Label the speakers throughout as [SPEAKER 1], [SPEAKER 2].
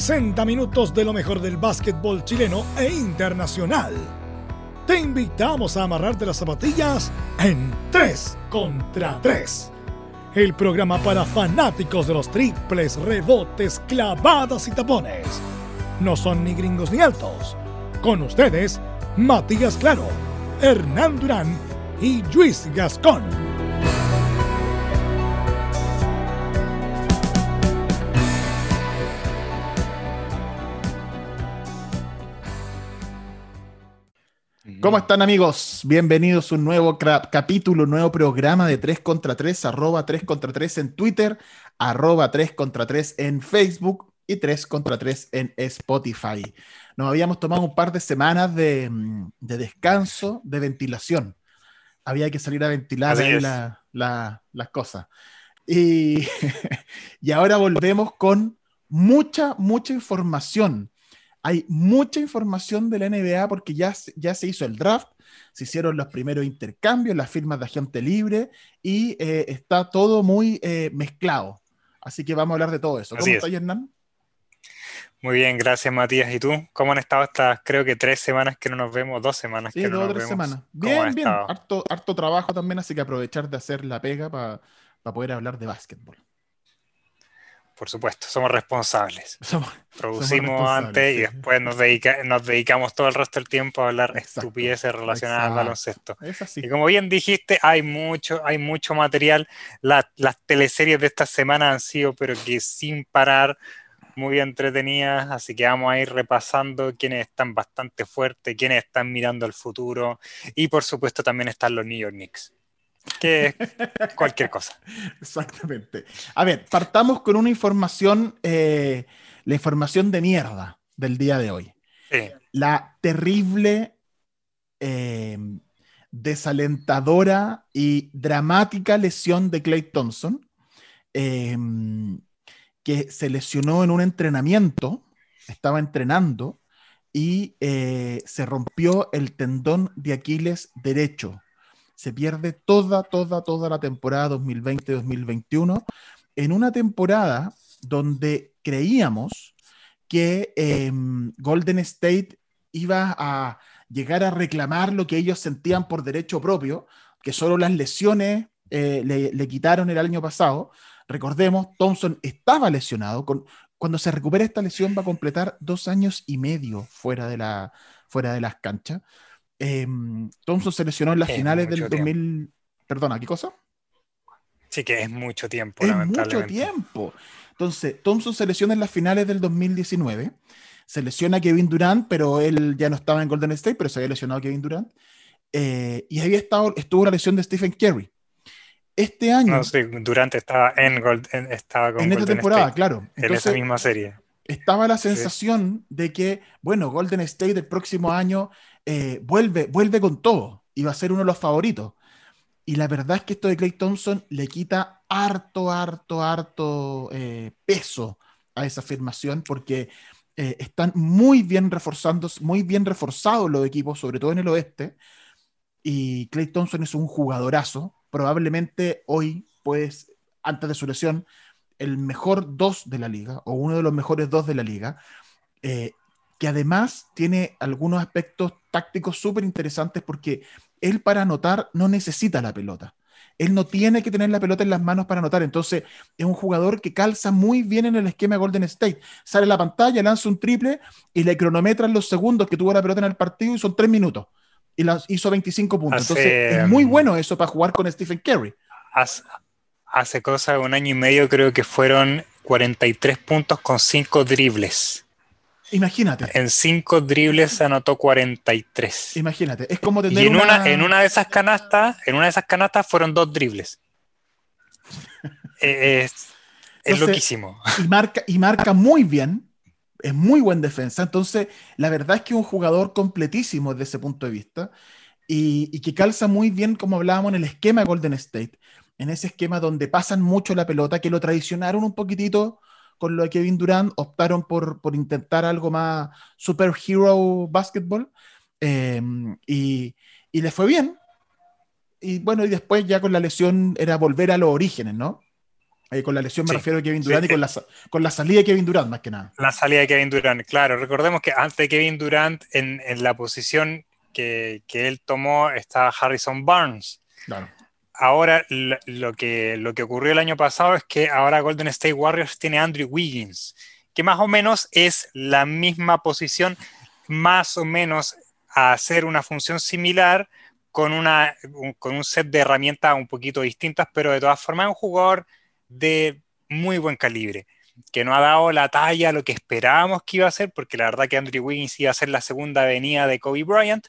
[SPEAKER 1] 60 minutos de lo mejor del básquetbol chileno e internacional. Te invitamos a amarrarte las zapatillas en 3 contra 3. El programa para fanáticos de los triples, rebotes, clavadas y tapones. No son ni gringos ni altos. Con ustedes, Matías Claro, Hernán Durán y Luis Gascón.
[SPEAKER 2] ¿Cómo están amigos? Bienvenidos a un nuevo capítulo, un nuevo programa de 3 contra 3, arroba 3 contra 3 en Twitter, arroba 3 contra 3 en Facebook y 3 contra 3 en Spotify. Nos habíamos tomado un par de semanas de, mm, de descanso, de ventilación. Había que salir a ventilar la- la- las cosas. Y, y ahora volvemos con mucha, mucha información hay mucha información de la NBA porque ya, se- ya se hizo el draft, se hicieron los primeros intercambios, las firmas de agente libre y eh, está todo muy eh, mezclado. Así que vamos a hablar de todo eso.
[SPEAKER 3] Así
[SPEAKER 2] ¿Cómo
[SPEAKER 3] es.
[SPEAKER 2] estás, Hernán?
[SPEAKER 3] Muy bien, gracias Matías. ¿Y tú? ¿Cómo han estado estas, creo que tres semanas que no nos vemos, dos semanas
[SPEAKER 2] Sí,
[SPEAKER 3] que no
[SPEAKER 2] dos
[SPEAKER 3] nos
[SPEAKER 2] tres
[SPEAKER 3] vemos?
[SPEAKER 2] semanas.
[SPEAKER 3] ¿Cómo
[SPEAKER 2] Bien, bien. Harto, harto trabajo también, así que aprovechar de hacer la pega para poder hablar de básquetbol.
[SPEAKER 3] Por supuesto, somos responsables.
[SPEAKER 2] Somos-
[SPEAKER 3] Producimos
[SPEAKER 2] responsables,
[SPEAKER 3] antes y después nos, dedica- nos dedicamos todo el resto del tiempo a hablar
[SPEAKER 2] Exacto,
[SPEAKER 3] estupideces relacionadas
[SPEAKER 2] exacto.
[SPEAKER 3] al baloncesto.
[SPEAKER 2] es así.
[SPEAKER 3] Y como bien dijiste, hay mucho, hay mucho material. La- las teleseries de esta semana han sido, pero que sin parar, muy entretenidas. Así que vamos a ir repasando quiénes están bastante fuertes, quiénes están mirando al futuro. Y por supuesto también están los New York Knicks. Que cualquier cosa.
[SPEAKER 2] Exactamente. A ver, partamos con una información, eh, la información de mierda del día de hoy.
[SPEAKER 3] Sí.
[SPEAKER 2] la terrible, eh, desalentadora y dramática lesión de Clay Thompson, eh, que se lesionó en un entrenamiento, estaba entrenando y se rompió el tendón de Aquiles derecho. Se pierde toda, toda, toda la temporada 2020-2021 en una temporada donde creíamos que eh, Golden State iba a llegar a reclamar lo que ellos sentían por derecho propio, que solo las lesiones eh, le, le quitaron el año pasado. Recordemos, Thompson estaba lesionado. Con, cuando se recupere esta lesión va a completar dos años y medio fuera de, la, fuera de las canchas. Eh, Thompson se lesionó en las
[SPEAKER 3] Es
[SPEAKER 2] finales del
[SPEAKER 3] tiempo.
[SPEAKER 2] 2000... Perdona, ¿qué cosa?
[SPEAKER 3] Sí que es mucho tiempo,
[SPEAKER 2] Es mucho tiempo. Entonces, Thompson se lesiona en las finales del 2019. Se lesiona Kevin Durant, pero él ya no estaba en Golden State, pero se había lesionado Kevin Durant. Eh, y había estado, estuvo la lesión de Stephen Curry. Este año,
[SPEAKER 3] No, sí, Durante estaba en, Gold- en- estaba con
[SPEAKER 2] en esta
[SPEAKER 3] Golden
[SPEAKER 2] temporada,
[SPEAKER 3] State,
[SPEAKER 2] claro.
[SPEAKER 3] en esa
[SPEAKER 2] Entonces,
[SPEAKER 3] misma serie.
[SPEAKER 2] estaba la sensación de que, bueno, Golden State el próximo año eh, vuelve, vuelve con todo y va a ser uno de los favoritos. Y la verdad es que esto de Clay Thompson le quita harto, harto, harto eh, peso a esa afirmación porque eh, están muy bien reforzando, muy bien reforzados los equipos, sobre todo en el oeste. Y Clay Thompson es un jugadorazo. Probablemente hoy, pues, antes de su lesión, el mejor dos de la liga, o uno de los mejores dos de la liga, eh, que además tiene algunos aspectos tácticos súper interesantes porque él para anotar no necesita la pelota. Él no tiene que tener la pelota en las manos para anotar. Entonces, es un jugador que calza muy bien en el esquema de Golden State. Sale a la pantalla, lanza un triple y le cronometran los segundos que tuvo la pelota en el partido y son tres minutos. Y las hizo 25 puntos.
[SPEAKER 3] Hace,
[SPEAKER 2] Entonces, es muy
[SPEAKER 3] um,
[SPEAKER 2] bueno eso para jugar con Stephen Curry.
[SPEAKER 3] Hace, hace cosa de un año y medio creo que fueron 43 puntos con 5 dribles.
[SPEAKER 2] Imagínate,
[SPEAKER 3] En 5 dribles se anotó 43.
[SPEAKER 2] imagínate. Es como tener
[SPEAKER 3] Y en una,
[SPEAKER 2] una...
[SPEAKER 3] en una de esas canastas, en una de esas canastas fueron dos dribles. Eh, es, es
[SPEAKER 2] Entonces,
[SPEAKER 3] loquísimo.
[SPEAKER 2] y marca, y marca muy bien. es muy buen defensa. Entonces, la verdad es que es un jugador completísimo desde ese punto de vista y, y, que calza muy bien, como hablábamos, en el esquema de Golden State, en ese esquema donde pasan mucho la pelota, que lo traicionaron un poquitito con lo de Kevin Durant, optaron por, por intentar algo más superhero basketball eh, y, y le fue bien. Y bueno, y después ya con la lesión era volver a los orígenes, ¿no? Eh, con la lesión me refiero a Kevin Durant y con la, con la, salida de Kevin Durant, más que nada.
[SPEAKER 3] La salida de Kevin Durant, claro. Recordemos que antes de Kevin Durant, en, en la posición que, que, él tomó, estaba Harrison Barnes.
[SPEAKER 2] Claro.
[SPEAKER 3] Ahora, lo que, lo que ocurrió el año pasado es que ahora Golden State Warriors tiene Andrew Wiggins, que más o menos es la misma posición, más o menos a hacer una función similar, con, una, con un set de herramientas un poquito distintas, pero de todas formas es un jugador de muy buen calibre, que no ha dado la talla a lo que esperábamos que iba a ser, porque la verdad que Andrew Wiggins iba a ser la segunda avenida de Kobe Bryant,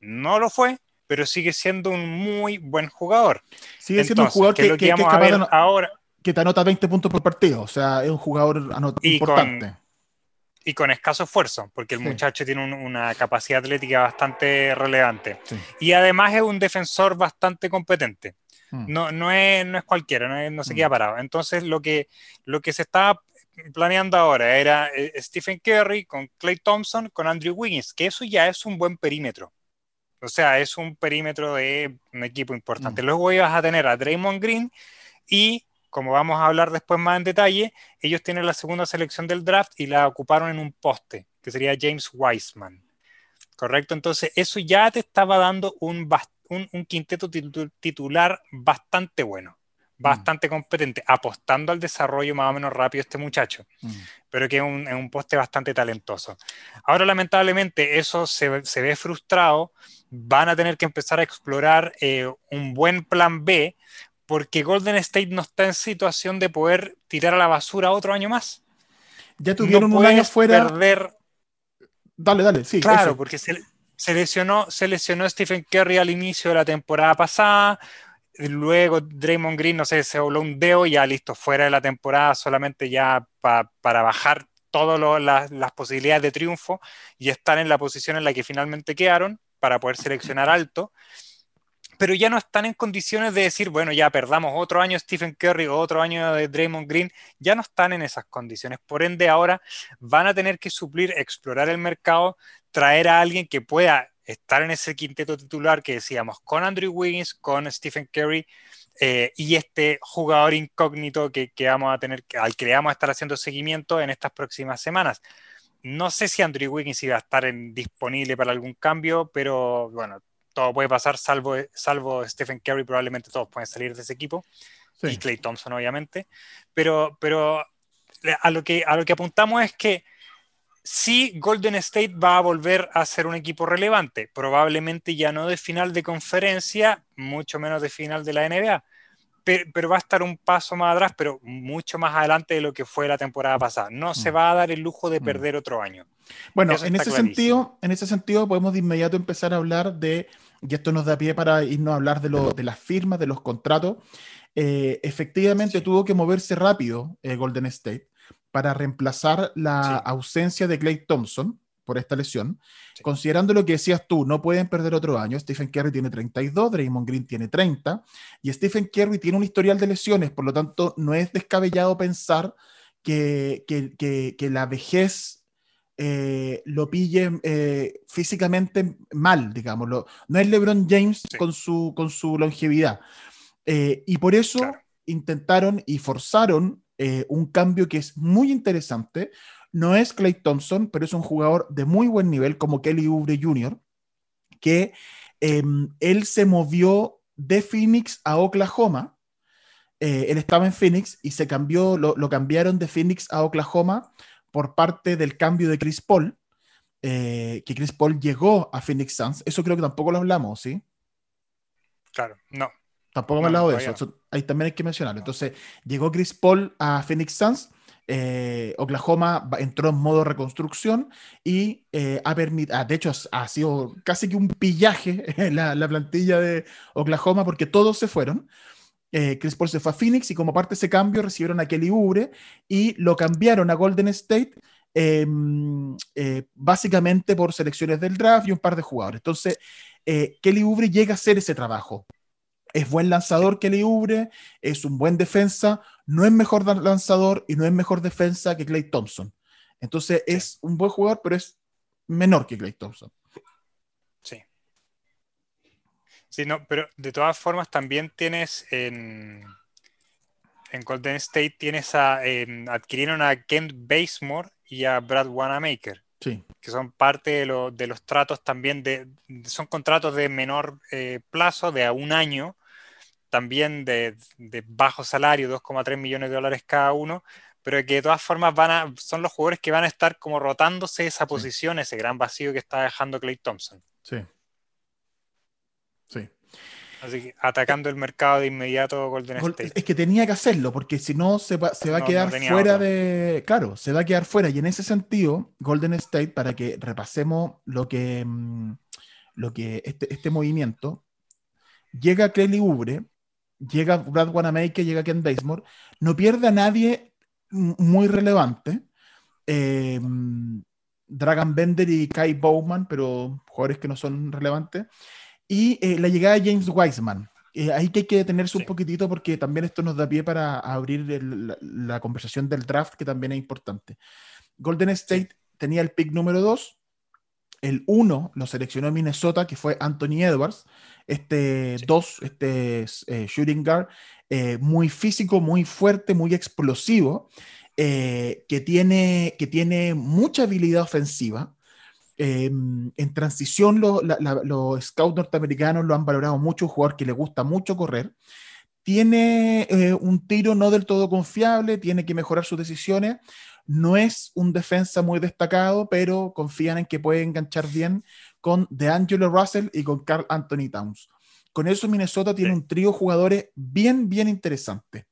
[SPEAKER 3] no lo fue, pero sigue siendo un muy buen jugador.
[SPEAKER 2] Sigue siendo un jugador que, que, que, ahora. que te anota 20 puntos por partido, o sea, es un jugador importante.
[SPEAKER 3] Con, y con escaso esfuerzo, porque el sí. muchacho tiene un, una capacidad atlética bastante relevante. Sí. Y además es un defensor bastante competente. Mm. No, no, es, no es cualquiera, no, es, no se queda mm. parado. Entonces, lo que, lo que se está planeando ahora era eh, Stephen Curry con Clay Thompson, con Andrew Wiggins, que eso ya es un buen perímetro. O sea, es un perímetro de un equipo importante. Mm. Luego ibas a tener a Draymond Green y, como vamos a hablar después más en detalle, ellos tienen la segunda selección del draft y la ocuparon en un poste, que sería James Wiseman. ¿Correcto? Entonces, eso ya te estaba dando un bastante un, un quinteto titular bastante bueno, mm. bastante competente, apostando al desarrollo más o menos rápido este muchacho, mm. pero que es un, es un, poste bastante talentoso. Ahora, lamentablemente, eso se, se, ve frustrado, van a tener que empezar a explorar eh, un buen plan B, porque Golden State no está en situación de poder tirar a la basura otro año más.
[SPEAKER 2] Ya tuvieron no un año fuera.
[SPEAKER 3] Perder...
[SPEAKER 2] Dale, dale, sí.
[SPEAKER 3] Claro, eso. porque se, se lesionó, se lesionó Stephen Curry al inicio de la temporada pasada. Luego Draymond Green, no sé, se voló un dedo y ya listo, fuera de la temporada, solamente ya pa, para bajar todas la, las posibilidades de triunfo y estar en la posición en la que finalmente quedaron para poder seleccionar alto. Pero ya no están en condiciones de decir, bueno, ya perdamos otro año Stephen Curry o otro año de Draymond Green, ya no están en esas condiciones. Por ende, ahora van a tener que suplir, explorar el mercado, traer a alguien que pueda estar en ese quinteto titular que decíamos, con Andrew Wiggins, con Stephen Curry eh, y este jugador incógnito que, que, vamos a tener, al que le vamos a estar haciendo seguimiento en estas próximas semanas. No sé si Andrew Wiggins iba a estar en, disponible para algún cambio, pero bueno, todo puede pasar, salvo, salvo Stephen Curry, probablemente todos pueden salir de ese equipo, sí. y Clay Thompson, obviamente. Pero, pero a, lo que, a lo que apuntamos es que sí Golden State va a volver a ser un equipo relevante, probablemente ya no de final de conferencia, mucho menos de final de la NBA, pero, pero, va a estar un paso más atrás, pero mucho más adelante de lo que fue la temporada pasada. No mm. se va a dar el lujo de mm. perder mm. otro año.
[SPEAKER 2] Bueno, en ese, sentido, en ese sentido podemos de inmediato empezar a hablar de, y esto nos da pie para irnos a hablar de, lo, de las firmas, de los contratos. Eh, efectivamente sí. tuvo que moverse rápido eh, Golden State para reemplazar la sí. ausencia de Clay Thompson por esta lesión. Sí. Considerando lo que decías tú, no pueden perder otro año. Stephen Curry tiene 32, Draymond Green tiene 30 y Stephen Curry tiene un historial de lesiones, por lo tanto no es descabellado pensar que, que, que, que la vejez eh, lo pille eh, físicamente mal, digámoslo. No es LeBron James sí. con, su, con su longevidad. Eh, y por eso claro. intentaron y forzaron eh, un cambio que es muy interesante. No es Clay Thompson, pero es un jugador de muy buen nivel como Kelly Oubre Jr., que eh, él se movió de Phoenix a Oklahoma. Eh, él estaba en Phoenix y se cambió, lo, lo, cambiaron de Phoenix a Oklahoma por parte del cambio de Chris Paul, eh, que Chris Paul llegó a Phoenix Suns. Eso creo que tampoco lo hablamos, ¿sí?
[SPEAKER 3] Claro, no.
[SPEAKER 2] Tampoco hemos hablado de eso. eso. Ahí también hay que mencionarlo. Entonces, llegó Chris Paul a Phoenix Suns. Eh, Oklahoma entró en modo reconstrucción y eh, ha permitido, ah, de hecho, ha sido casi que un pillaje la, la, plantilla de Oklahoma porque todos se fueron. Eh, Chris Paul se fue a Phoenix y como parte de ese cambio recibieron a Kelly Oubre y lo cambiaron a Golden State em, eh, básicamente por selecciones del draft y un par de jugadores. Entonces, eh, Kelly Oubre llega a hacer ese trabajo. Es buen lanzador Kelly Oubre, es un buen defensa, no es mejor lanzador y no es mejor defensa que Clay Thompson. Entonces, es un buen jugador, pero es menor que Clay Thompson.
[SPEAKER 3] Sí. Sí, no, pero de todas formas también tienes en, en Golden State, tienes a, adquirieron a Kent Basemore y a Brad Wanamaker.
[SPEAKER 2] Sí.
[SPEAKER 3] Que son parte de, de, los tratos también de, son contratos de menor eh, plazo, de a un año, también de, de bajo salario, 2,3 millones de dólares cada uno, pero que de todas formas van a, son los jugadores que van a estar como rotándose esa posición, ese gran vacío que está dejando Clay Thompson.
[SPEAKER 2] Sí. Sí.
[SPEAKER 3] Así que atacando el mercado de inmediato Golden State.
[SPEAKER 2] Es que tenía que hacerlo, porque si no se va, se va a quedar fuera de. Claro, se va a quedar fuera. Y en ese sentido, Golden State, para que repasemos lo que, mm, lo que este, este movimiento, llega Kelly Ubre, llega Brad Wanamaker, llega Ken Basemore, no pierde a nadie muy relevante. Eh, Dragon Bender y Kai Bowman, pero jugadores que no son relevantes. Y eh, la llegada de James Wiseman. Eh, ahí que hay que detenerse un poquitito porque también esto nos da pie para abrir la, conversación del draft, que también es importante. Golden State tenía el pick número 2. El 1 lo seleccionó Minnesota, que fue Anthony Edwards. Este 2, este shooting guard, eh, muy físico, muy fuerte, muy explosivo, eh, que, tiene, que tiene mucha habilidad ofensiva. Eh, en transición, los scouts norteamericanos lo han valorado mucho, un jugador que le gusta mucho correr. Tiene un tiro no del todo confiable, tiene que mejorar sus decisiones. No es un defensa muy destacado, pero confían en que puede enganchar bien con DeAngelo Russell y con Carl Anthony Towns. Con eso Minnesota tiene un trío de jugadores bien, bien interesante.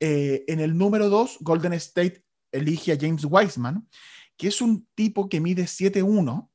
[SPEAKER 2] Eh, en el número 2, Golden State elige a James Wiseman, que es un tipo que mide 7'1,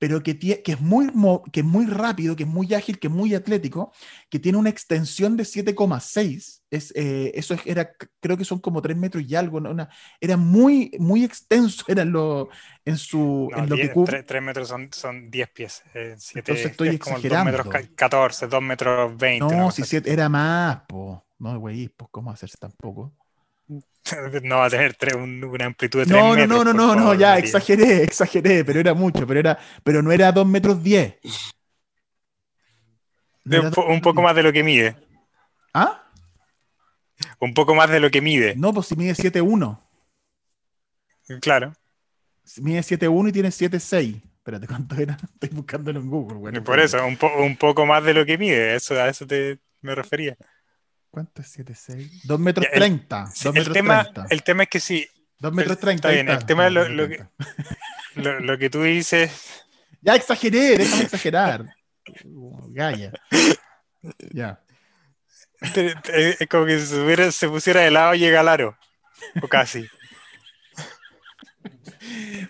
[SPEAKER 2] pero que, que, es muy, que es muy rápido, que es muy ágil, que es muy atlético, que tiene una extensión de 7,6. Es, eh, eso era, creo que son como 3 metros y algo. Una, era muy, muy extenso era lo, en, su, en lo que
[SPEAKER 3] cubre. 3, metros son, son 10 pies. Eh,
[SPEAKER 2] Entonces estoy exagerando.
[SPEAKER 3] 2 metros 14, 2 metros 20.
[SPEAKER 2] No, si siete, era más, po. No, güey, pues ¿cómo hacerse tampoco?
[SPEAKER 3] no va a tener una amplitud de 3 no,
[SPEAKER 2] metros. No, no, no, no, no, ya, exageré, exageré, pero era mucho, pero, era, pero no era 2 metros 10.
[SPEAKER 3] un poco más de lo que mide.
[SPEAKER 2] ¿Ah?
[SPEAKER 3] Un poco más de lo que mide.
[SPEAKER 2] No, pues si mide 7'1.
[SPEAKER 3] Claro.
[SPEAKER 2] Mide 7'1 y tiene 7'6. Espérate, ¿cuánto era? Estoy buscándolo en Google.
[SPEAKER 3] Bueno, Por eso, un, un, poco más de lo que mide, eso, a eso te, me refería.
[SPEAKER 2] ¿Cuánto es 7,6? 2 metros 30.
[SPEAKER 3] El, el, tema, el tema es que sí.
[SPEAKER 2] 2 metros 30.
[SPEAKER 3] Está bien, el tema es lo, lo, que, lo, lo, que tú dices.
[SPEAKER 2] Ya exageré, déjame exagerar. Gaya. Ya.
[SPEAKER 3] Es como que si se, se pusiera de lado y llega al aro. O casi.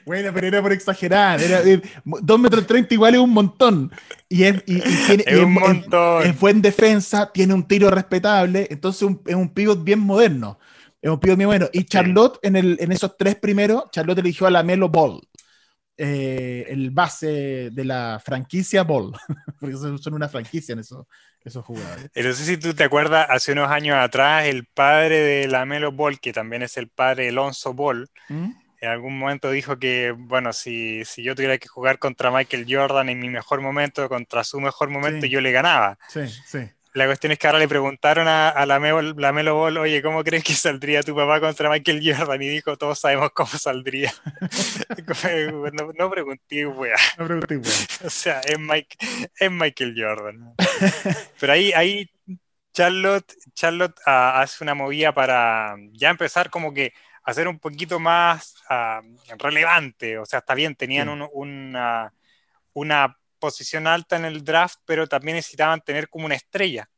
[SPEAKER 2] Bueno, pero era por exagerar. Era, 2 eh, metros 30 igual es un montón. Y es, y, tiene,
[SPEAKER 3] es, un montón.
[SPEAKER 2] es, buen defensa, tiene un tiro respetable. Entonces es un pivot bien moderno. Es un pivot bien bueno. Y Charlotte, en, el, en esos tres primeros, Charlotte eligió a la Melo Ball. Eh, el base de la franquicia Ball. Porque son una franquicia en esos, esos jugadores.
[SPEAKER 3] No sé si tú te acuerdas, hace unos años atrás, el padre de la Melo Ball, que también es el padre de Alonso Ball, ¿Mm? En algún momento dijo que, bueno, si, si, yo tuviera que jugar contra Michael Jordan en mi mejor momento, contra su mejor momento, yo le ganaba.
[SPEAKER 2] Sí, sí.
[SPEAKER 3] La cuestión es que ahora le preguntaron a, la, Melo, Ball, oye, ¿cómo crees que saldría tu papá contra Michael Jordan? Y dijo, todos sabemos cómo saldría. no, no, pregunté, weá.
[SPEAKER 2] No pregunté, weá.
[SPEAKER 3] o sea, es, Mike, es Michael Jordan. Pero ahí, ahí Charlotte, Charlotte uh, hace una movida para ya empezar como que hacer un poquito más uh, relevante. O sea, está bien, tenían sí. un, una, una, posición alta en el draft, pero también necesitaban tener como una estrella.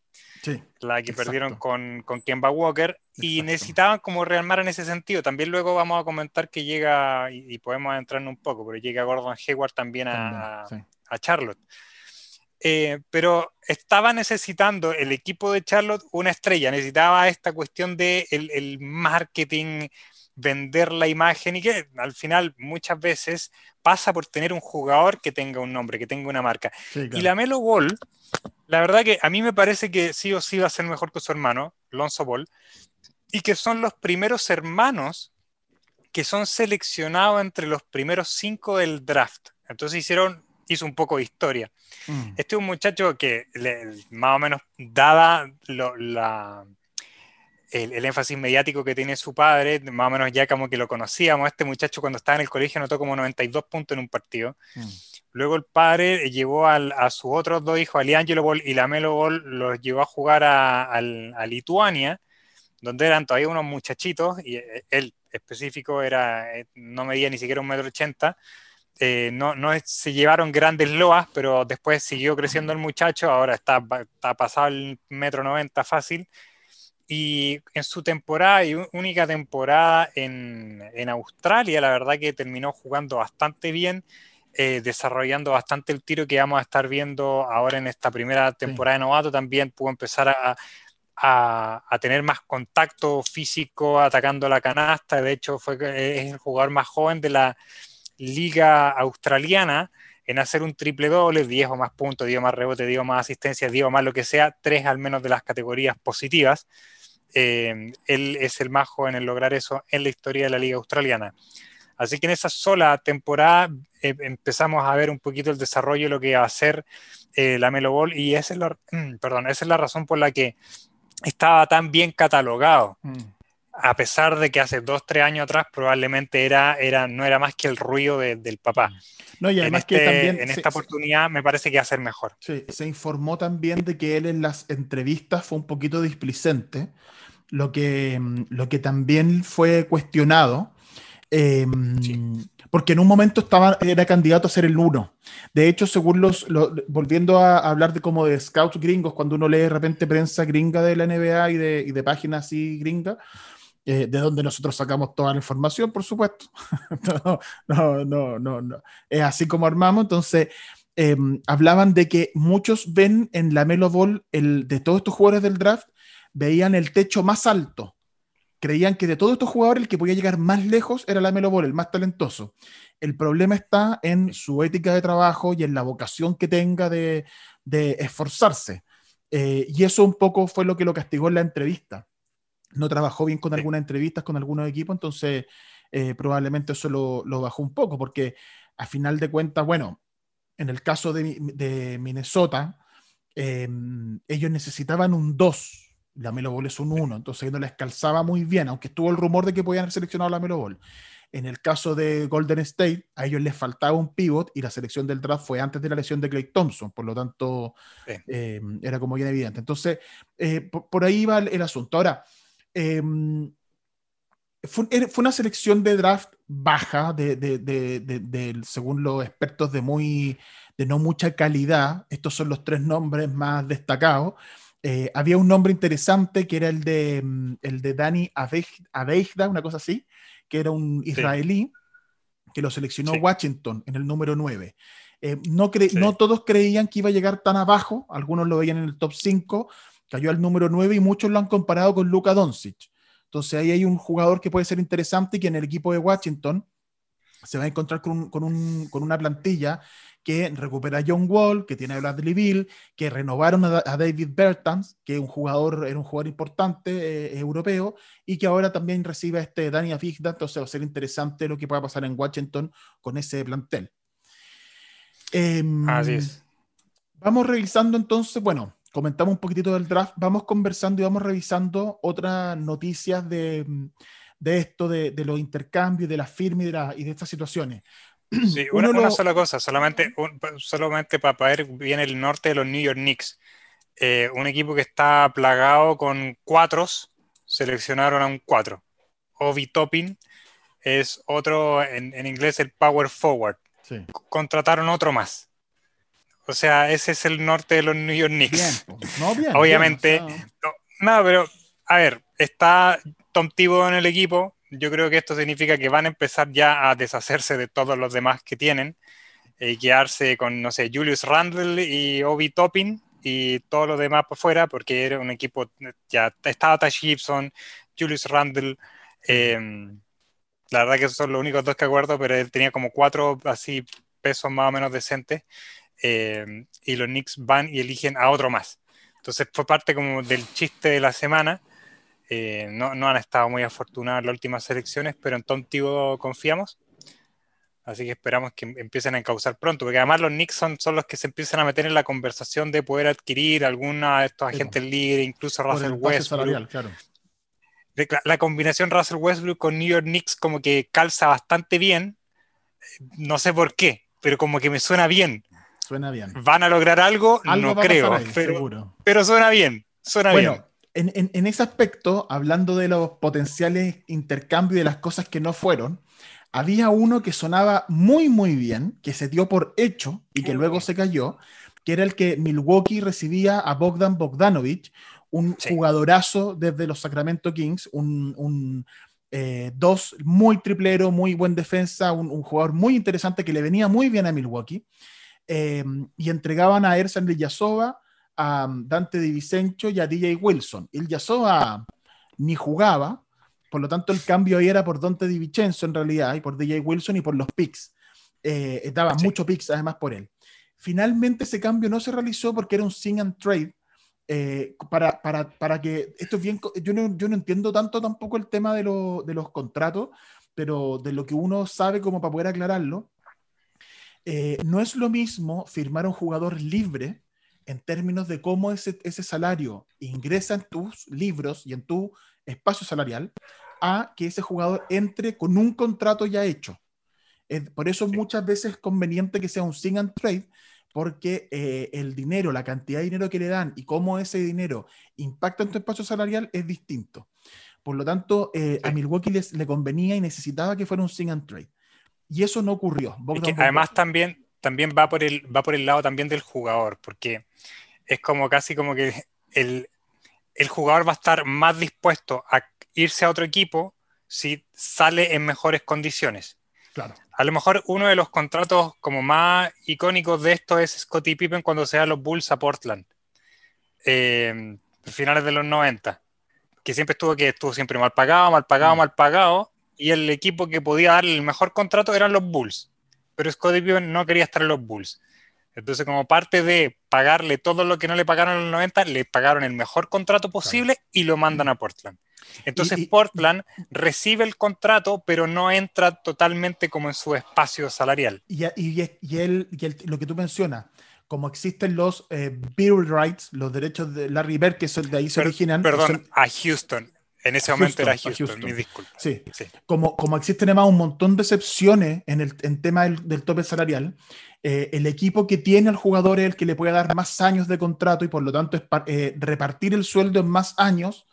[SPEAKER 2] Sí,
[SPEAKER 3] la que exacto. perdieron con, con Kemba Walker y exacto. necesitaban como rearmar en ese sentido. También luego vamos a comentar que llega, y, y podemos entrar un poco, pero llega Gordon Hayward también a, también, sí. a Charlotte. Eh, pero estaba necesitando el equipo de Charlotte una estrella, necesitaba esta cuestión de el, el marketing, vender la imagen y que al final muchas veces pasa por tener un jugador que tenga un nombre, que tenga una marca. Y la Melo Ball, la verdad que a mí me parece que sí o sí va a ser mejor que su hermano, Lonzo Ball, y que son los primeros hermanos que son seleccionados entre los primeros cinco del draft. Entonces hicieron, hizo un poco de historia. Mm. Este es un muchacho que más o menos dada la, el, énfasis mediático que tiene su padre, más o menos ya como que lo conocíamos, este muchacho cuando estaba en el colegio anotó como 92 puntos en un partido. Mm. Luego el padre llevó a sus otros dos hijos, a Liangelo Ball y Lamelo Ball, los llevó a jugar a, Lituania, donde eran todavía unos muchachitos, y eh, él específico era, eh, no medía ni siquiera un metro ochenta, eh, no, no se llevaron grandes loas, pero después siguió creciendo el muchacho, ahora está, está pasado el metro noventa fácil, y en su temporada y única temporada en, en, Australia, la verdad que terminó jugando bastante bien, eh, desarrollando bastante el tiro que vamos a estar viendo ahora en esta primera temporada de novato. También pudo empezar a, a, a, tener más contacto físico atacando la canasta. De hecho, fue es el jugador más joven de la liga australiana en hacer un triple doble, 10 o más puntos, 10 más rebote, 10 más asistencia, 10 más lo que sea, tres al menos de las categorías positivas. Eh, él es el más joven en lograr eso en la historia de la liga australiana. Así que en esa sola temporada eh, empezamos a ver un poquito el desarrollo de lo que va a hacer eh, la Melo Ball y esa es la, perdón, esa es la razón por la que estaba tan bien catalogado. Mm a pesar de que hace dos, tres años atrás probablemente era, era, no era más que el ruido del papá.
[SPEAKER 2] No, y además
[SPEAKER 3] que
[SPEAKER 2] este, también...
[SPEAKER 3] En esta oportunidad me parece que va a ser mejor.
[SPEAKER 2] Sí, se informó también de que él en las entrevistas fue un poquito displicente, lo que, lo que también fue cuestionado. Em, porque en un momento estaba, era candidato a ser el uno. De hecho, según los, volviendo a, hablar de como de scouts gringos, cuando uno lee de repente prensa gringa de la NBA y de, y de páginas así gringas, eh, de donde nosotros sacamos toda la información, por supuesto. no, no, no, no, Es así como armamos. Entonces, em, hablaban de que muchos ven en la Melo Ball, el, de todos estos jugadores del draft, veían el techo más alto. Creían que de todos estos jugadores el que podía llegar más lejos era la Melo Ball, el más talentoso. El problema está en su ética de trabajo y en la vocación que tenga de, de esforzarse. Eh, y eso un poco fue lo que lo castigó en la entrevista no trabajó bien con algunas entrevistas con algunos equipos, entonces eh, probablemente eso lo, bajó un poco, porque a final de cuentas, bueno, en el caso de, Minnesota, em, ellos necesitaban un 2, la Melo Ball es un 1, entonces no les calzaba muy bien, aunque estuvo el rumor de que podían haber seleccionado la Melo Ball. En el caso de Golden State, a ellos les faltaba un pivot y la selección del draft fue antes de la lesión de Clay Thompson, por lo tanto em, era como bien evidente. Entonces, eh, por, ahí va el asunto. Ahora, Em, fue, una selección de draft baja, de, según los expertos, de, muy, de no mucha calidad. Estos son los tres nombres más destacados. Eh, había un nombre interesante que era el de, mm, el de Dani Aveijda, una cosa así, que era un israelí que lo seleccionó Washington en el número 9. Eh, no, no todos creían que iba a llegar tan abajo, algunos lo veían en el top 5, cayó al número 9 y muchos lo han comparado con Luka Doncic. Entonces ahí hay un jugador que puede ser interesante y que en el equipo de Washington se va a encontrar con, una plantilla que recupera a John Wall, que tiene a Bradley Bill, que renovaron a, David Bertans, que es un jugador, era un jugador importante eh, europeo, y que ahora también recibe a este Dani Afigda, entonces va a ser interesante lo que pueda pasar en Washington con ese plantel.
[SPEAKER 3] Em, Así es.
[SPEAKER 2] Vamos revisando entonces, bueno, comentamos un poquitito del draft, vamos conversando y vamos revisando otras noticias de, esto, de, los intercambios, de las firmas y de, estas situaciones.
[SPEAKER 3] Sí, una, sola cosa, solamente, solamente para ver bien el norte de los New York Knicks. Eh, un equipo que está plagado con cuatros, seleccionaron a un cuatro. Ovi Topping es otro, en, inglés, el Power Forward. Contrataron otro más. O sea, ese es el norte de los New York Knicks. Obviamente. no, pero, a ver, está Tom Thibodeau en el equipo. Yo creo que esto significa que van a empezar ya a deshacerse de todos los demás que tienen y quedarse con, no sé, Julius Randle y Obi Toppin y todos los demás por fuera, porque era un equipo, ya estaba Tash Gibson, Julius Randle, em, la verdad que esos son los únicos dos que acuerdo, pero él tenía como cuatro así pesos más o menos decentes. Eh, y los Knicks van y eligen a otro más. Entonces fue parte como del chiste de la semana. Eh, no, no, han estado muy afortunados en las últimas elecciones, pero en Tom Thibodeau confiamos. Así que esperamos que empiecen a encauzar pronto, porque además los Knicks son, los que se empiezan a meter en la conversación de poder adquirir alguna de estos agentes libres, incluso Russell Westbrook. claro. La, combinación Russell Westbrook con New York Knicks como que calza bastante bien. No sé por qué, pero como que me suena bien.
[SPEAKER 2] Suena bien.
[SPEAKER 3] ¿Van a lograr algo? no creo, pero, pero, suena bien. Suena bueno,
[SPEAKER 2] bien. En, en, ese aspecto, hablando de los potenciales intercambios y de las cosas que no fueron, había uno que sonaba muy, muy bien, que se dio por hecho y que luego se cayó, que era el que Milwaukee recibía a Bogdan Bogdanovich, un jugadorazo desde los Sacramento Kings, un, eh, dos muy triplero, muy buen defensa, un, jugador muy interesante que le venía muy bien a Milwaukee. Eh, y entregaban a Ersan Yasova, a Dante Di Vicencio y a DJ Wilson. El Yasova ni jugaba, por lo tanto, el cambio ahí era por Dante Di Vincenzo en realidad, y por DJ Wilson y por los picks. Eh, daba muchos picks además por él. Finalmente ese cambio no se realizó porque era un sing and trade. Eh, para, para, para, que esto es bien, yo no, yo no entiendo tanto tampoco el tema de, de, los contratos, pero de lo que uno sabe como para poder aclararlo, eh, no es lo mismo firmar a un jugador libre en términos de cómo ese, ese salario ingresa en tus libros y en tu espacio salarial, a que ese jugador entre con un contrato ya hecho. por eso muchas veces es conveniente que sea un sing and trade, porque eh, el dinero, la cantidad de dinero que le dan y cómo ese dinero impacta en tu espacio salarial es distinto. Por lo tanto, eh, a Milwaukee les, le convenía y necesitaba que fuera un sing and trade. Y eso no ocurrió.
[SPEAKER 3] además también, también va, por el, va por el lado también del jugador, porque es como casi como que el, el jugador va a estar más dispuesto a irse a otro equipo si sale en mejores condiciones.
[SPEAKER 2] Claro.
[SPEAKER 3] A lo mejor uno de los contratos como más icónicos de esto es Scottie Pippen cuando se da los Bulls a Portland. Eh, finales de los 90. Que siempre estuvo que estuvo siempre mal pagado, mal pagado, mm. mal pagado. Y el equipo que podía darle el mejor contrato eran los Bulls. Pero Scottie Pippen no quería estar en los Bulls. Entonces, como parte de pagarle todo lo que no le pagaron en los 90, le pagaron el mejor contrato posible y lo mandan a Portland. Entonces, Portland recibe el contrato, pero no entra totalmente como en su espacio salarial.
[SPEAKER 2] Y, y, lo que tú mencionas, como existen los eh, Beer Rights, los derechos de Larry Bird, que son de ahí se originan.
[SPEAKER 3] Perdón, a Houston. En ese momento era Houston, mi disculpa.
[SPEAKER 2] Sí. Como, como existen además un montón de excepciones en el en tema del, tope salarial, eh, el equipo que tiene al jugador es el que le puede dar más años de contrato y por lo tanto es eh, repartir el sueldo en más años.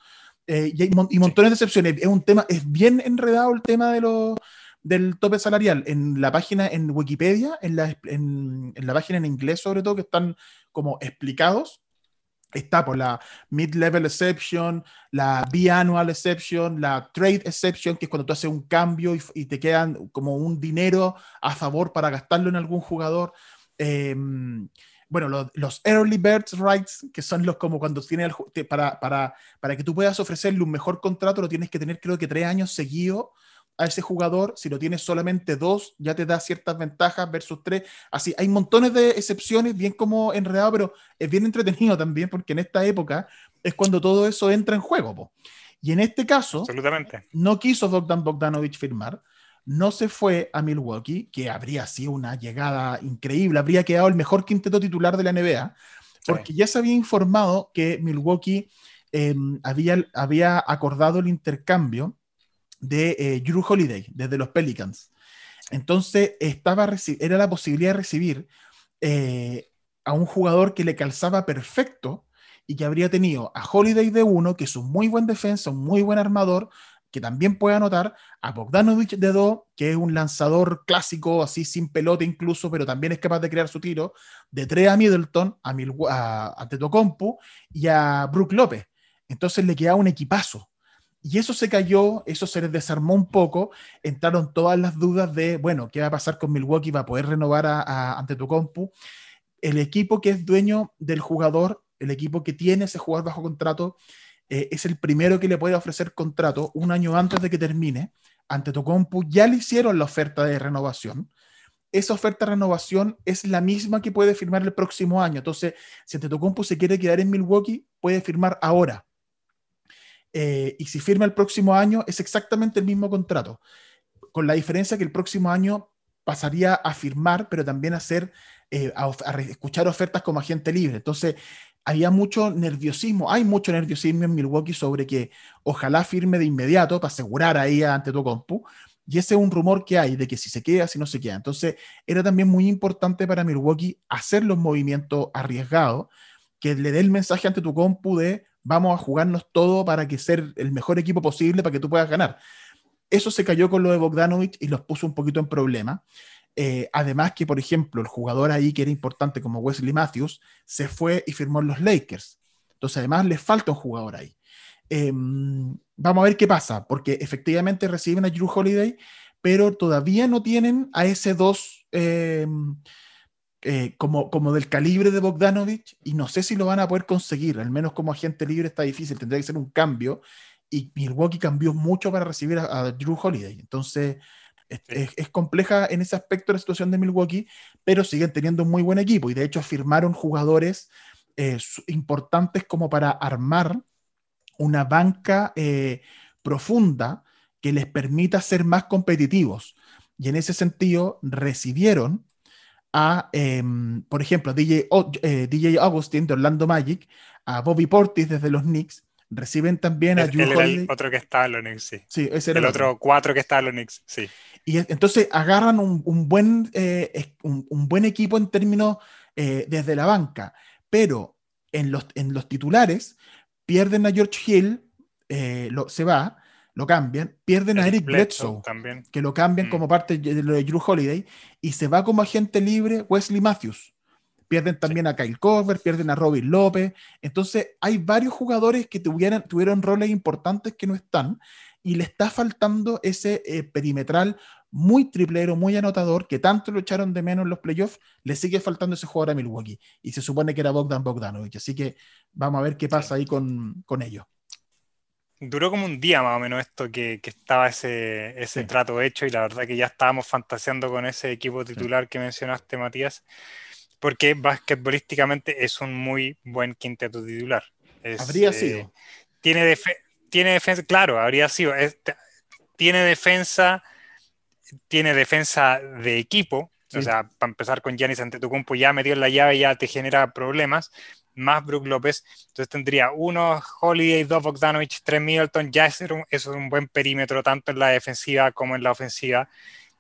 [SPEAKER 2] Eh, y, hay montones de excepciones. Es un tema, es bien enredado el tema de los del tope salarial en la página en Wikipedia, en la, en, en la página en inglés sobre todo, que están como explicados está por la mid-level exception, la biannual exception, la trade exception, que es cuando tú haces un cambio y, te quedan como un dinero a favor para gastarlo en algún jugador. Em, bueno, los, early birds rights, que son los como cuando tienes para, para, para que tú puedas ofrecerle un mejor contrato, lo tienes que tener creo que tres años seguidos a ese jugador, si lo tienes solamente dos, ya te da ciertas ventajas versus tres. Así, hay montones de excepciones, bien como enredado, pero es bien entretenido también, porque en esta época es cuando todo eso entra en juego. Y en este caso,
[SPEAKER 3] Absolutamente.
[SPEAKER 2] no quiso Bogdan Bogdanovich firmar, no se fue a Milwaukee, que habría sido una llegada increíble, habría quedado el mejor quinteto titular de la NBA, porque ya se había informado que Milwaukee em, había, había acordado el intercambio de eh, Drew Holiday, desde los Pelicans. Entonces, estaba era la posibilidad de recibir eh, a un jugador que le calzaba perfecto y que habría tenido a Holiday de uno, que es un muy buen defensa, un muy buen armador, que también puede anotar, a Bogdanovich de dos, que es un lanzador clásico, así sin pelota incluso, pero también es capaz de crear su tiro, de tres a Middleton, a, a, a Tetocompu y a Brook López. Entonces le queda un equipazo. Y eso se cayó, eso se les desarmó un poco, entraron todas las dudas de, bueno, ¿qué va a pasar con Milwaukee? ¿Va a poder renovar a, ante tu compu? El equipo que es dueño del jugador, el equipo que tiene ese jugador bajo contrato, eh, es el primero que le puede ofrecer contrato un año antes de que termine ante compu ya le hicieron la oferta de renovación. Esa oferta de renovación es la misma que puede firmar el próximo año. Entonces, si Antetokounmpo se quiere quedar en Milwaukee, puede firmar ahora. Eh, y si firma el próximo año, es exactamente el mismo contrato, con la diferencia que el próximo año pasaría a firmar, pero también a, eh, a, escuchar ofertas como agente libre. Entonces, había mucho nerviosismo, hay mucho nerviosismo en Milwaukee sobre que ojalá firme de inmediato para asegurar ahí a Antetokounmpo, y ese es un rumor que hay de que si se queda, si no se queda. Entonces, era también muy importante para Milwaukee hacer los movimientos arriesgados, que le dé el mensaje ante tu compu de vamos a jugarnos todo para que ser el mejor equipo posible para que tú puedas ganar. Eso se cayó con lo de Bogdanovich y los puso un poquito en problema. Eh, además que, por ejemplo, el jugador ahí que era importante como Wesley Matthews se fue y firmó en los Lakers. Entonces, además, les falta un jugador ahí. Em, vamos a ver qué pasa, porque efectivamente reciben a Drew Holiday, pero todavía no tienen a ese dos em, eh, como, como del calibre de Bogdanovich y no sé si lo van a poder conseguir, al menos como agente libre está difícil, tendría que ser un cambio y Milwaukee cambió mucho para recibir a, Drew Holiday, entonces es, compleja en ese aspecto la situación de Milwaukee, pero siguen teniendo un muy buen equipo y de hecho firmaron jugadores eh, importantes como para armar una banca eh, profunda que les permita ser más competitivos. Y en ese sentido recibieron a, em, por ejemplo, DJ, eh, DJ Augustin de Orlando Magic, a Bobby Portis desde los Knicks, reciben también a
[SPEAKER 3] el otro que está en los Knicks, sí.
[SPEAKER 2] sí ese
[SPEAKER 3] era el, otro, cuatro que está en los Knicks, sí.
[SPEAKER 2] Y entonces agarran un, buen, eh, un, buen equipo en términos desde la banca, pero en los, en los titulares pierden a George Hill, eh, lo, se va, lo cambian, pierden a Eric Bledsoe, también. que lo cambian mm. como parte de lo de Drew Holiday, y se va como agente libre Wesley Matthews. Pierden también a Kyle Cover, pierden a Robin López. Entonces, hay varios jugadores que tuvieron, tuvieron roles importantes que no están, y le está faltando ese eh, perimetral muy triplero, muy anotador, que tanto lo echaron de menos en los playoffs, le sigue faltando ese jugador a Milwaukee. Y se supone que era Bogdan Bogdanovich. Así que vamos a ver qué pasa ahí con, con ellos.
[SPEAKER 3] Duró como un día más o menos esto que, que estaba ese, ese trato hecho y la verdad que ya estábamos fantaseando con ese equipo titular que mencionaste, Matías, porque basquetbolísticamente es un muy buen quinteto titular.
[SPEAKER 2] habría eh, sido.
[SPEAKER 3] Tiene, tiene defensa, claro, habría sido. tiene defensa tiene defensa de equipo, o sea, para empezar con Giannis Antetokounmpo ya metió en la llave, ya te genera problemas, más Brook López, entonces tendría uno Holiday, dos Bogdanovich, tres Middleton, ya eso es un, buen perímetro tanto en la defensiva como en la ofensiva,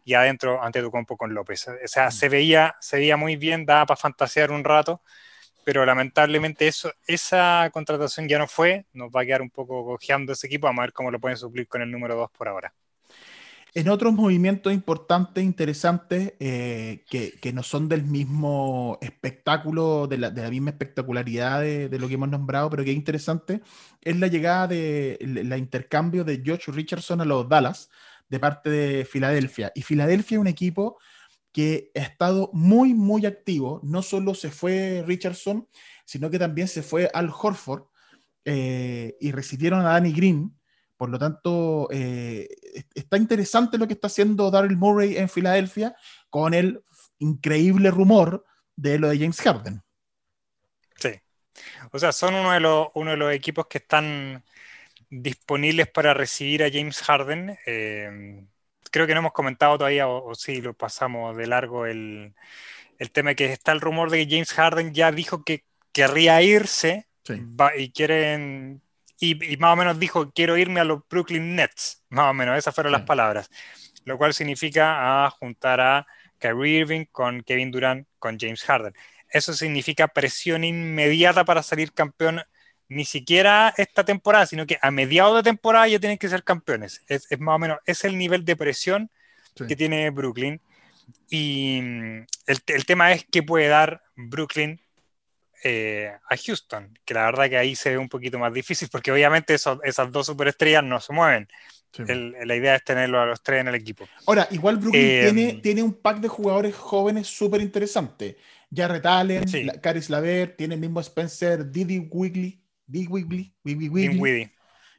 [SPEAKER 3] y adentro Antetokounmpo con López. O sea, mm. se, veía, se veía muy bien, daba para fantasear un rato, pero lamentablemente eso, esa contratación ya no fue, nos va a quedar un poco cojeando ese equipo, vamos a ver cómo lo pueden suplir con el número 2 por ahora.
[SPEAKER 2] En otros movimientos importantes, interesantes, eh, que, no son del mismo espectáculo, de la, misma espectacularidad de, lo que hemos nombrado, pero que es interesante, es la llegada de la intercambio de George Richardson a los Dallas de parte de Filadelfia. Y Filadelfia es un equipo que ha estado muy, muy activo. No solo se fue Richardson, sino que también se fue Al Horford eh, y recibieron a Danny Green por lo tanto, eh, está interesante lo que está haciendo Daryl Murray en Filadelfia con el increíble rumor de lo de James Harden.
[SPEAKER 3] Sí. O sea, son uno de los, uno de los equipos que están disponibles para recibir a James Harden. Eh, creo que no hemos comentado todavía, o, sí, lo pasamos de largo, el, tema de que está el rumor de que James Harden ya dijo que querría irse y quieren y, más o menos dijo, quiero irme a los Brooklyn Nets, más o menos, esas fueron las palabras, lo cual significa a juntar a Kyrie Irving con Kevin Durant, con James Harden. Eso significa presión inmediata para salir campeón, ni siquiera esta temporada, sino que a mediados de temporada ya tienen que ser campeones. Es, más o menos, es el nivel de presión que tiene Brooklyn. Y mm, el, el tema es qué puede dar Brooklyn eh, a Houston, que la verdad que ahí se ve un poquito más difícil, porque obviamente esas dos superestrellas no se mueven. la idea es tenerlo a los tres en el equipo.
[SPEAKER 2] Ahora, igual Brooklyn eh, tiene, tiene, un pack de jugadores jóvenes súper interesante. Jarrett Allen, Caris Laver, tiene el mismo Spencer, Didi Wiggly, Didi Wiggly, Wiggly, Wiggly,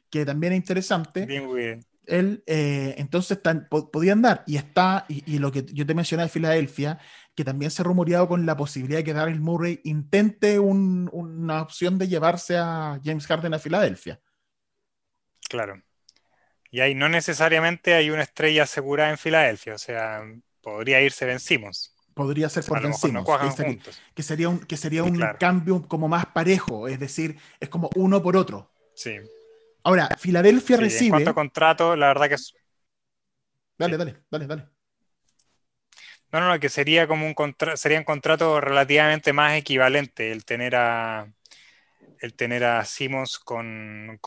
[SPEAKER 2] que también es interesante. Él, eh, entonces podían dar, y está, y, lo que yo te mencioné de Filadelfia, que también se ha rumoreado con la posibilidad de que Daryl Murray intente una opción de llevarse a James Harden a Filadelfia.
[SPEAKER 3] Claro. Y ahí no necesariamente hay una estrella asegurada en Filadelfia, o sea, podría irse Ben Simmons.
[SPEAKER 2] Podría ser por Ben Simmons, que, sería, un, que sería un cambio como más parejo, es decir, es como uno por otro.
[SPEAKER 3] Sí.
[SPEAKER 2] Ahora, Filadelfia recibe. En
[SPEAKER 3] cuanto a contrato, la verdad que es.
[SPEAKER 2] Dale, dale, dale, dale.
[SPEAKER 3] No, no, no, que sería como un contrato, sería un contrato relativamente más equivalente el tener a el tener a Simmons con,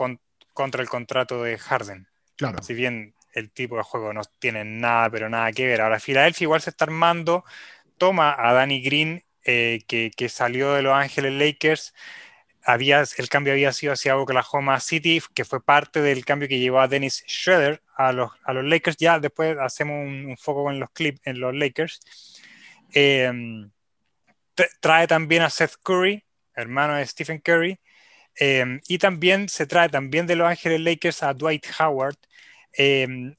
[SPEAKER 3] contra el contrato de Harden.
[SPEAKER 2] Claro.
[SPEAKER 3] Si bien el tipo de juego no tiene nada, pero nada que ver. Ahora, Filadelfia igual se está armando, toma a Danny Green, eh, que, que, salió de Los Ángeles Lakers, el cambio había sido hacia Oklahoma City, que fue parte del cambio que llevó a Dennis Schroeder a los, a los Lakers. Ya después hacemos un, foco en los clips en los Lakers. Em, trae también a Seth Curry, hermano de Stephen Curry, em, y también se trae también de Los Ángeles Lakers a Dwight Howard, em,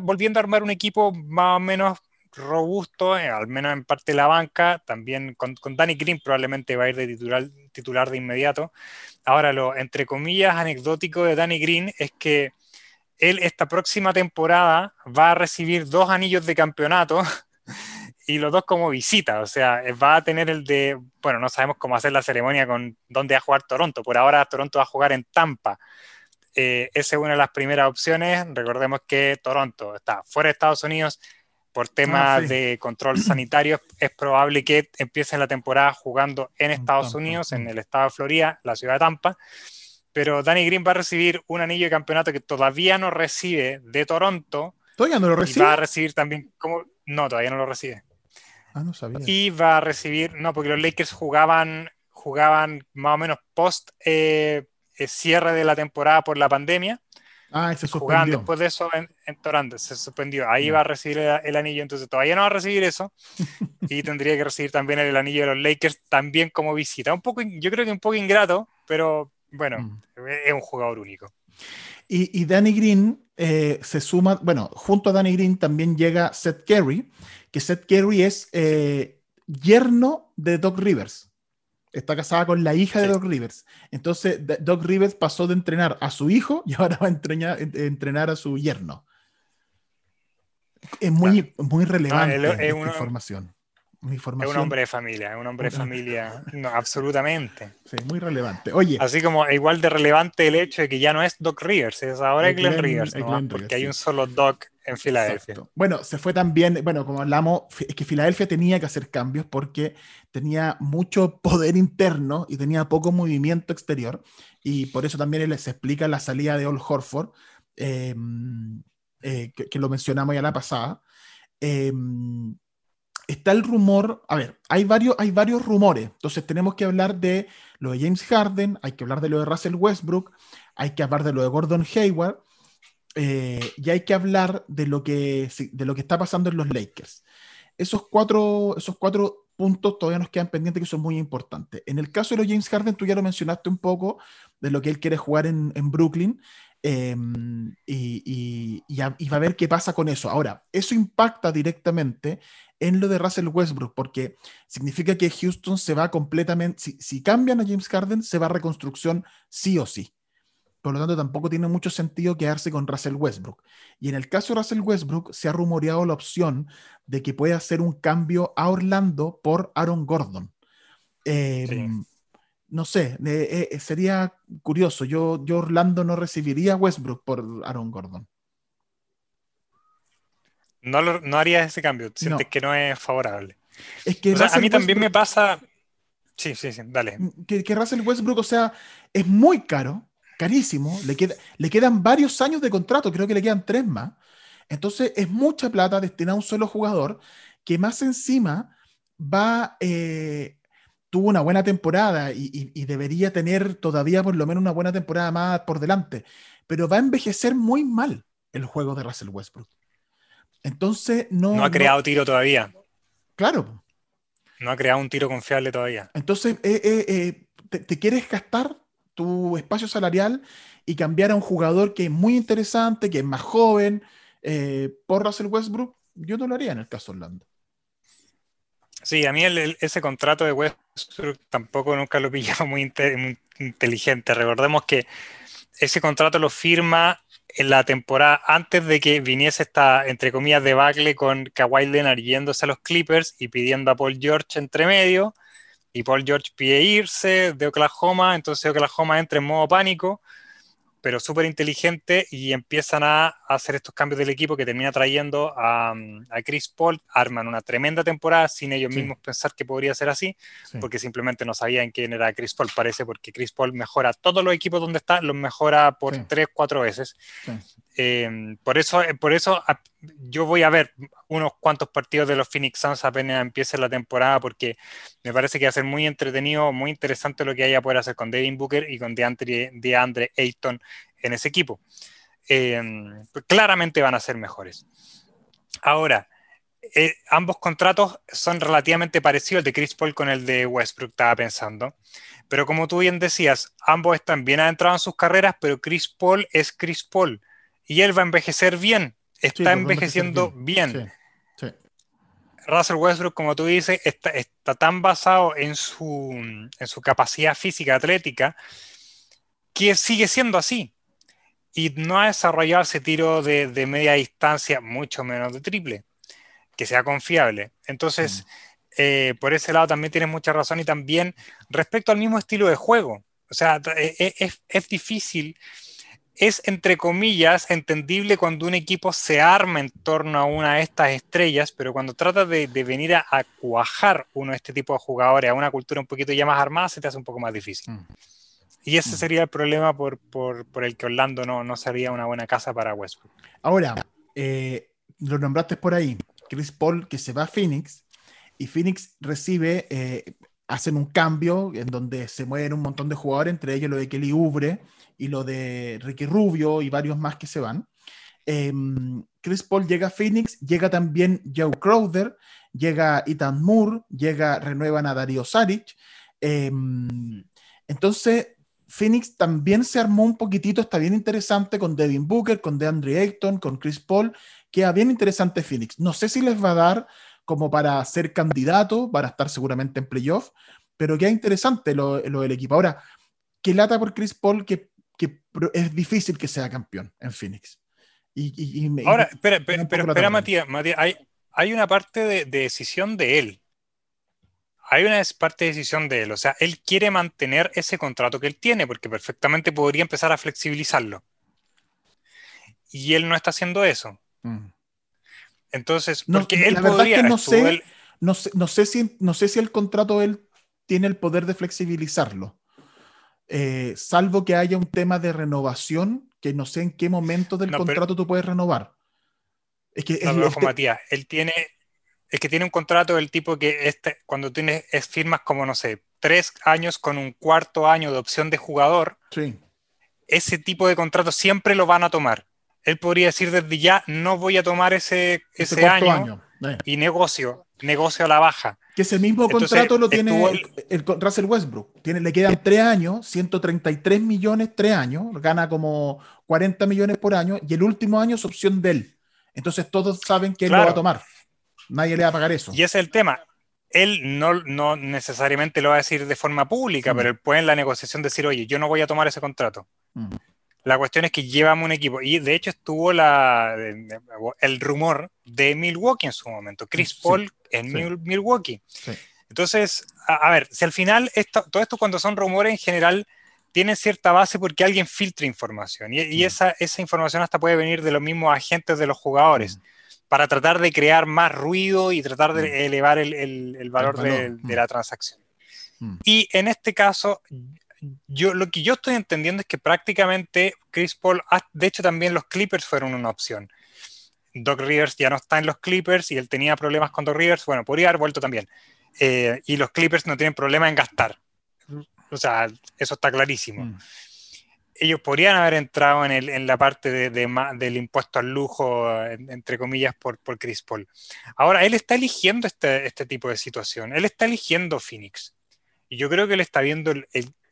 [SPEAKER 3] volviendo a armar un equipo más o menos robusto, eh, al menos en parte de la banca, también con, con, Danny Green probablemente va a ir de titular, titular de inmediato. Ahora, lo entre comillas anecdótico de Danny Green es que él esta próxima temporada va a recibir dos anillos de campeonato y los dos como visita, o sea, va a tener el de, bueno, no sabemos cómo hacer la ceremonia con dónde va a jugar Toronto, por ahora Toronto va a jugar en Tampa. Eh, esa es una de las primeras opciones. Recordemos que Toronto está fuera de Estados Unidos, por temas ah, de control sanitario, es probable que empiece la temporada jugando en Estados Unidos, en el estado de Florida, la ciudad de Tampa. Pero Danny Green va a recibir un anillo de campeonato que todavía no recibe de Toronto.
[SPEAKER 2] ¿Todavía no lo recibe?
[SPEAKER 3] Y va a recibir también, como, no, todavía no lo recibe.
[SPEAKER 2] Ah, no sabía.
[SPEAKER 3] Y va a recibir, no, porque los Lakers jugaban, jugaban más o menos post eh, eh, cierre de la temporada por la pandemia.
[SPEAKER 2] Ah, se suspendió.
[SPEAKER 3] después de eso en, en se suspendió. Ahí va a recibir el, anillo, entonces todavía no va a recibir eso. y tendría que recibir también el, anillo de los Lakers también como visita. Un poco, yo creo que un poco ingrato, pero bueno, mm. es un jugador único.
[SPEAKER 2] Y, y Danny Green eh, se suma, bueno, junto a Danny Green también llega Seth Curry, que Seth Curry es eh, yerno de Doc Rivers está casada con la hija de Doc Rivers. Entonces, Doc Rivers pasó de entrenar a su hijo y ahora va a entrenar, entrenar a su yerno. Es muy, muy relevante esta información.
[SPEAKER 3] Es un hombre de familia, es un hombre de familia, no, absolutamente.
[SPEAKER 2] Sí, muy relevante. Oye.
[SPEAKER 3] Así como igual de relevante el hecho de que ya no es Doc Rivers, es ahora Glenn, Rivers, porque hay un solo Doc en Filadelfia.
[SPEAKER 2] Bueno, se fue también, bueno, como hablamos, es que Filadelfia tenía que hacer cambios porque tenía mucho poder interno y tenía poco movimiento exterior. Y por eso también les explica la salida de Old Horford, em, eh, que, lo mencionamos ya la pasada. Em, está el rumor, a ver, hay varios, hay varios rumores, entonces tenemos que hablar de lo de James Harden, hay que hablar de lo de Russell Westbrook, hay que hablar de lo de Gordon Hayward, eh, y hay que hablar de lo, que, de lo que está pasando en los Lakers. Esos cuatro, esos cuatro puntos todavía nos quedan pendientes que son muy importantes. En el caso de los James Harden, tú ya lo mencionaste un poco de lo que él quiere jugar en, en Brooklyn. Em, y, y, va a ver qué pasa con eso. Ahora, eso impacta directamente en lo de Russell Westbrook, porque significa que Houston se va completamente, si, si cambian a James Harden, se va a reconstrucción sí o sí. Por lo tanto, tampoco tiene mucho sentido quedarse con Russell Westbrook. Y en el caso de Russell Westbrook, se ha rumoreado la opción de que puede hacer un cambio a Orlando por Aaron Gordon. Em, no sé, eh, eh, sería curioso. Yo, yo Orlando no recibiría a Westbrook por Aaron Gordon.
[SPEAKER 3] No, no haría ese cambio, sientes que no es favorable.
[SPEAKER 2] Es que
[SPEAKER 3] a mí también me pasa. Sí, sí, sí, dale.
[SPEAKER 2] Que, que Russell Westbrook, o sea, es muy caro carísimo, le, queda, le quedan varios años de contrato, creo que le quedan tres más. Entonces es mucha plata destinada a un solo jugador que más encima va, eh, tuvo una buena temporada y, debería tener todavía por lo menos una buena temporada más por delante, pero va a envejecer muy mal el juego de Russell Westbrook. Entonces no...
[SPEAKER 3] No ha creado tiro todavía.
[SPEAKER 2] Claro.
[SPEAKER 3] No ha creado un tiro confiable todavía.
[SPEAKER 2] Entonces, eh, eh, te, te, quieres gastar tu espacio salarial y cambiar a un jugador que es muy interesante, que es más joven, eh, por Russell Westbrook, yo no lo haría en el caso Orlando.
[SPEAKER 3] Sí, a mí ese contrato de Westbrook tampoco nunca lo pillaba muy, muy inteligente. Recordemos que ese contrato lo firma en la temporada antes de que viniese esta, entre comillas, debacle con Kawhi Leonard yéndose a los Clippers y pidiendo a Paul George entre medio y Paul George pide irse de Oklahoma, entonces Oklahoma entra en modo pánico, pero súper inteligente y empiezan a hacer estos cambios del equipo que termina trayendo a, Chris Paul, arman una tremenda temporada sin ellos mismos pensar que podría ser así, porque simplemente no sabían quién era Chris Paul, parece, porque Chris Paul mejora todos los equipos donde está, los mejora por tres, cuatro veces. Em, por eso, por eso yo voy a ver unos cuantos partidos de los Phoenix Suns apenas empiece la temporada, porque me parece que va a ser muy entretenido, muy interesante lo que haya poder hacer con Devin Booker y con DeAndre, Ayton en ese equipo. Em, claramente van a ser mejores. Ahora, eh, ambos contratos son relativamente parecidos, el de Chris Paul con el de Westbrook, estaba pensando. Pero como tú bien decías, ambos están bien adentrados en sus carreras, pero Chris Paul es Chris Paul y él va a envejecer bien, está pues, envejeciendo bien. Russell Westbrook, como tú dices, está, tan basado en su, en su, capacidad física atlética que sigue siendo así. Y no ha desarrollado ese tiro de, media distancia, mucho menos de triple, que sea confiable. Entonces, mm. eh, por ese lado también tienes mucha razón. Y también respecto al mismo estilo de juego. O sea, e, e, es, es difícil es, entre comillas, entendible cuando un equipo se arma en torno a una de estas estrellas, pero cuando trata de, venir a, cuajar uno de este tipo de jugadores a una cultura un poquito ya más armada, se te hace un poco más difícil. Mm. Y ese mm. sería el problema por, el que Orlando no, no sería una buena casa para Westbrook.
[SPEAKER 2] Ahora, eh, lo nombraste por ahí, Chris Paul que se va a Phoenix y Phoenix recibe, eh, hacen un cambio en donde se mueven un montón de jugadores, entre ellos lo de Kelly Oubre y lo de Ricky Rubio y varios más que se van. Em, Chris Paul llega a Phoenix, llega también Joe Crowder, llega Ethan Moore, llega, renuevan a Dario Saric. Em, entonces, Phoenix también se armó un poquitito, está bien interesante con Devin Booker, con DeAndre Ayton, con Chris Paul, queda bien interesante Phoenix. No sé si les va a dar como para ser candidato, para estar seguramente en playoff, pero queda interesante lo, lo del equipo. Ahora, qué lata por Chris Paul que que es difícil que sea campeón en Phoenix. Y,
[SPEAKER 3] Ahora, espera, pero, espera, Matías, hay, hay, una parte de, decisión de él. Hay una parte de decisión de él. O sea, él quiere mantener ese contrato que él tiene, porque perfectamente podría empezar a flexibilizarlo. Y él no está haciendo eso. Mm. Entonces, porque él podría.
[SPEAKER 2] no, sé, no, sé, no, sé si, no sé si el contrato él tiene el poder de flexibilizarlo. Eh, salvo que haya un tema de renovación, que no sé en qué momento del contrato tú puedes renovar.
[SPEAKER 3] Es que Matías, él tiene, es que tiene un contrato del tipo que este, cuando tienes firmas como, no sé, tres años con un cuarto año de opción de jugador, ese tipo de contrato siempre lo van a tomar. Él podría decir desde ya, no voy a tomar ese, ese, año, eh. y negocio, negocio a la baja.
[SPEAKER 2] Que ese mismo contrato lo tiene el, Russell Westbrook. Tiene, le quedan tres años, 133 millones, tres años, gana como 40 millones por año, y el último año es opción de él. Entonces todos saben que él lo va a tomar. Nadie le va a pagar eso.
[SPEAKER 3] Y ese es el tema. Él no, no necesariamente lo va a decir de forma pública, mm. pero él puede en la negociación decir, oye, yo no voy a tomar ese contrato. Mm. La cuestión es que llevamos un equipo. Y de hecho estuvo la, el rumor de Milwaukee en su momento. Chris Paul en Milwaukee. Entonces, a, ver, si al final todo esto cuando son rumores en general tienen cierta base porque alguien filtra información. Y, mm. esa, esa, información hasta puede venir de los mismos agentes de los jugadores. Mm. Para tratar de crear más ruido y tratar de mm. elevar el, el, valor, de, de la transacción. Y en este caso, yo lo que yo estoy entendiendo es que prácticamente Chris Paul, de hecho también los Clippers fueron una opción. Doc Rivers ya no está en los Clippers y él tenía problemas con Doc Rivers, bueno, podría haber vuelto también. Eh, y los Clippers no tienen problema en gastar. O sea, eso está clarísimo. Mm. Ellos podrían haber entrado en, el, en la parte de, del impuesto al lujo, entre comillas, por, por Chris Paul. Ahora, él está eligiendo este, este tipo de situación. Él está eligiendo Phoenix. Y yo creo que él está viendo el,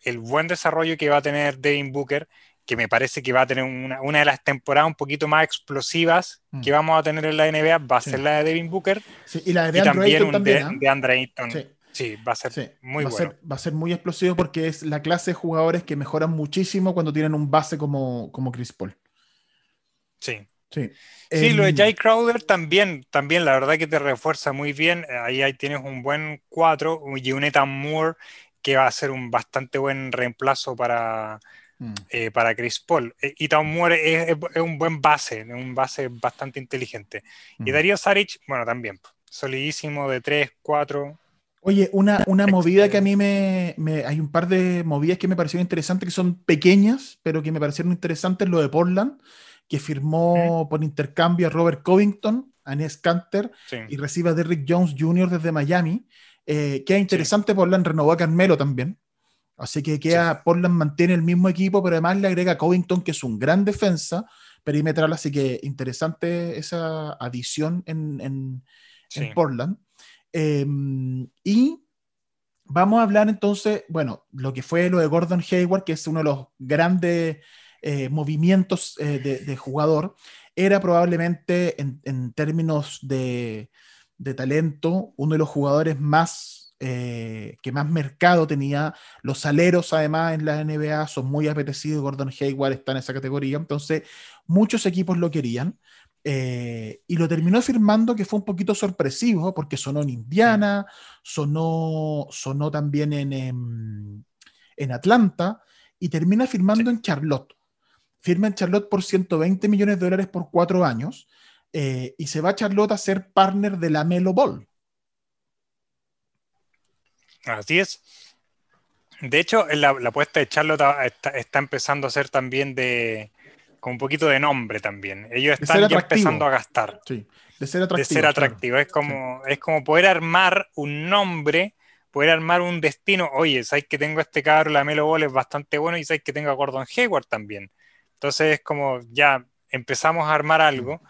[SPEAKER 3] el buen desarrollo que va a tener Devin Booker, que me parece que va a tener una, de las temporadas un poquito más explosivas mm. que vamos a tener en la NBA, va a ser la de Devin Booker.
[SPEAKER 2] y la de, también,
[SPEAKER 3] de, de Andre Ayton. Sí. va a ser muy
[SPEAKER 2] va
[SPEAKER 3] bueno.
[SPEAKER 2] Ser, va a ser muy explosivo porque es la clase de jugadores que mejoran muchísimo cuando tienen un base como, como Chris Paul.
[SPEAKER 3] Sí.
[SPEAKER 2] Sí,
[SPEAKER 3] sí lo de em, Jay Crowder también, también, la verdad que te refuerza muy bien. Ahí, ahí tienes un buen 4 y un Ethan Moore que va a ser un bastante buen reemplazo para, mm. eh, para Chris Paul. Eh, Ethan Moore es, un buen base, un base bastante inteligente. Y mm. Darío Saric, bueno, también, solidísimo de 3, 4.
[SPEAKER 2] Oye, una, una movida que a mí me, me, Hay un par de movidas que me parecieron interesantes, que son pequeñas, pero que me parecieron interesantes, lo de Portland que firmó por intercambio a Robert Covington, a Ness Canter y recibe a Derrick Jones Jr. desde Miami. Eh, queda interesante, Portland renovó a Carmelo también. Así que queda, Portland mantiene el mismo equipo, pero además le agrega Covington, que es un gran defensa perimetral, así que interesante esa adición en, en, Portland. Em, y vamos a hablar entonces, bueno, lo que fue lo de Gordon Hayward, que es uno de los grandes eh, movimientos eh, de, jugador, era probablemente en, términos de, talento uno de los jugadores más eh, que más mercado tenía. Los aleros, además, en la NBA son muy apetecidos. Gordon Hayward está en esa categoría. Entonces, muchos equipos lo querían. y lo terminó firmando, que fue un poquito sorpresivo, porque sonó en Indiana, sonó, sonó también en, en, Atlanta, y termina firmando en Charlotte firma en Charlotte por 120 millones de dólares por cuatro años eh, y se va a Charlotte a ser partner de la Melo Ball.
[SPEAKER 3] Así es. De hecho, la, apuesta de Charlotte está, empezando a ser también de con un poquito de nombre también. Ellos están ya empezando a gastar.
[SPEAKER 2] Sí, de ser atractivo.
[SPEAKER 3] De ser atractivo. Es, como, es como poder armar un nombre, poder armar un destino. Oye, sabes que tengo este cabro, la Melo Ball es bastante bueno y sabes que tengo a Gordon Hayward también. Entonces es como ya empezamos a armar algo,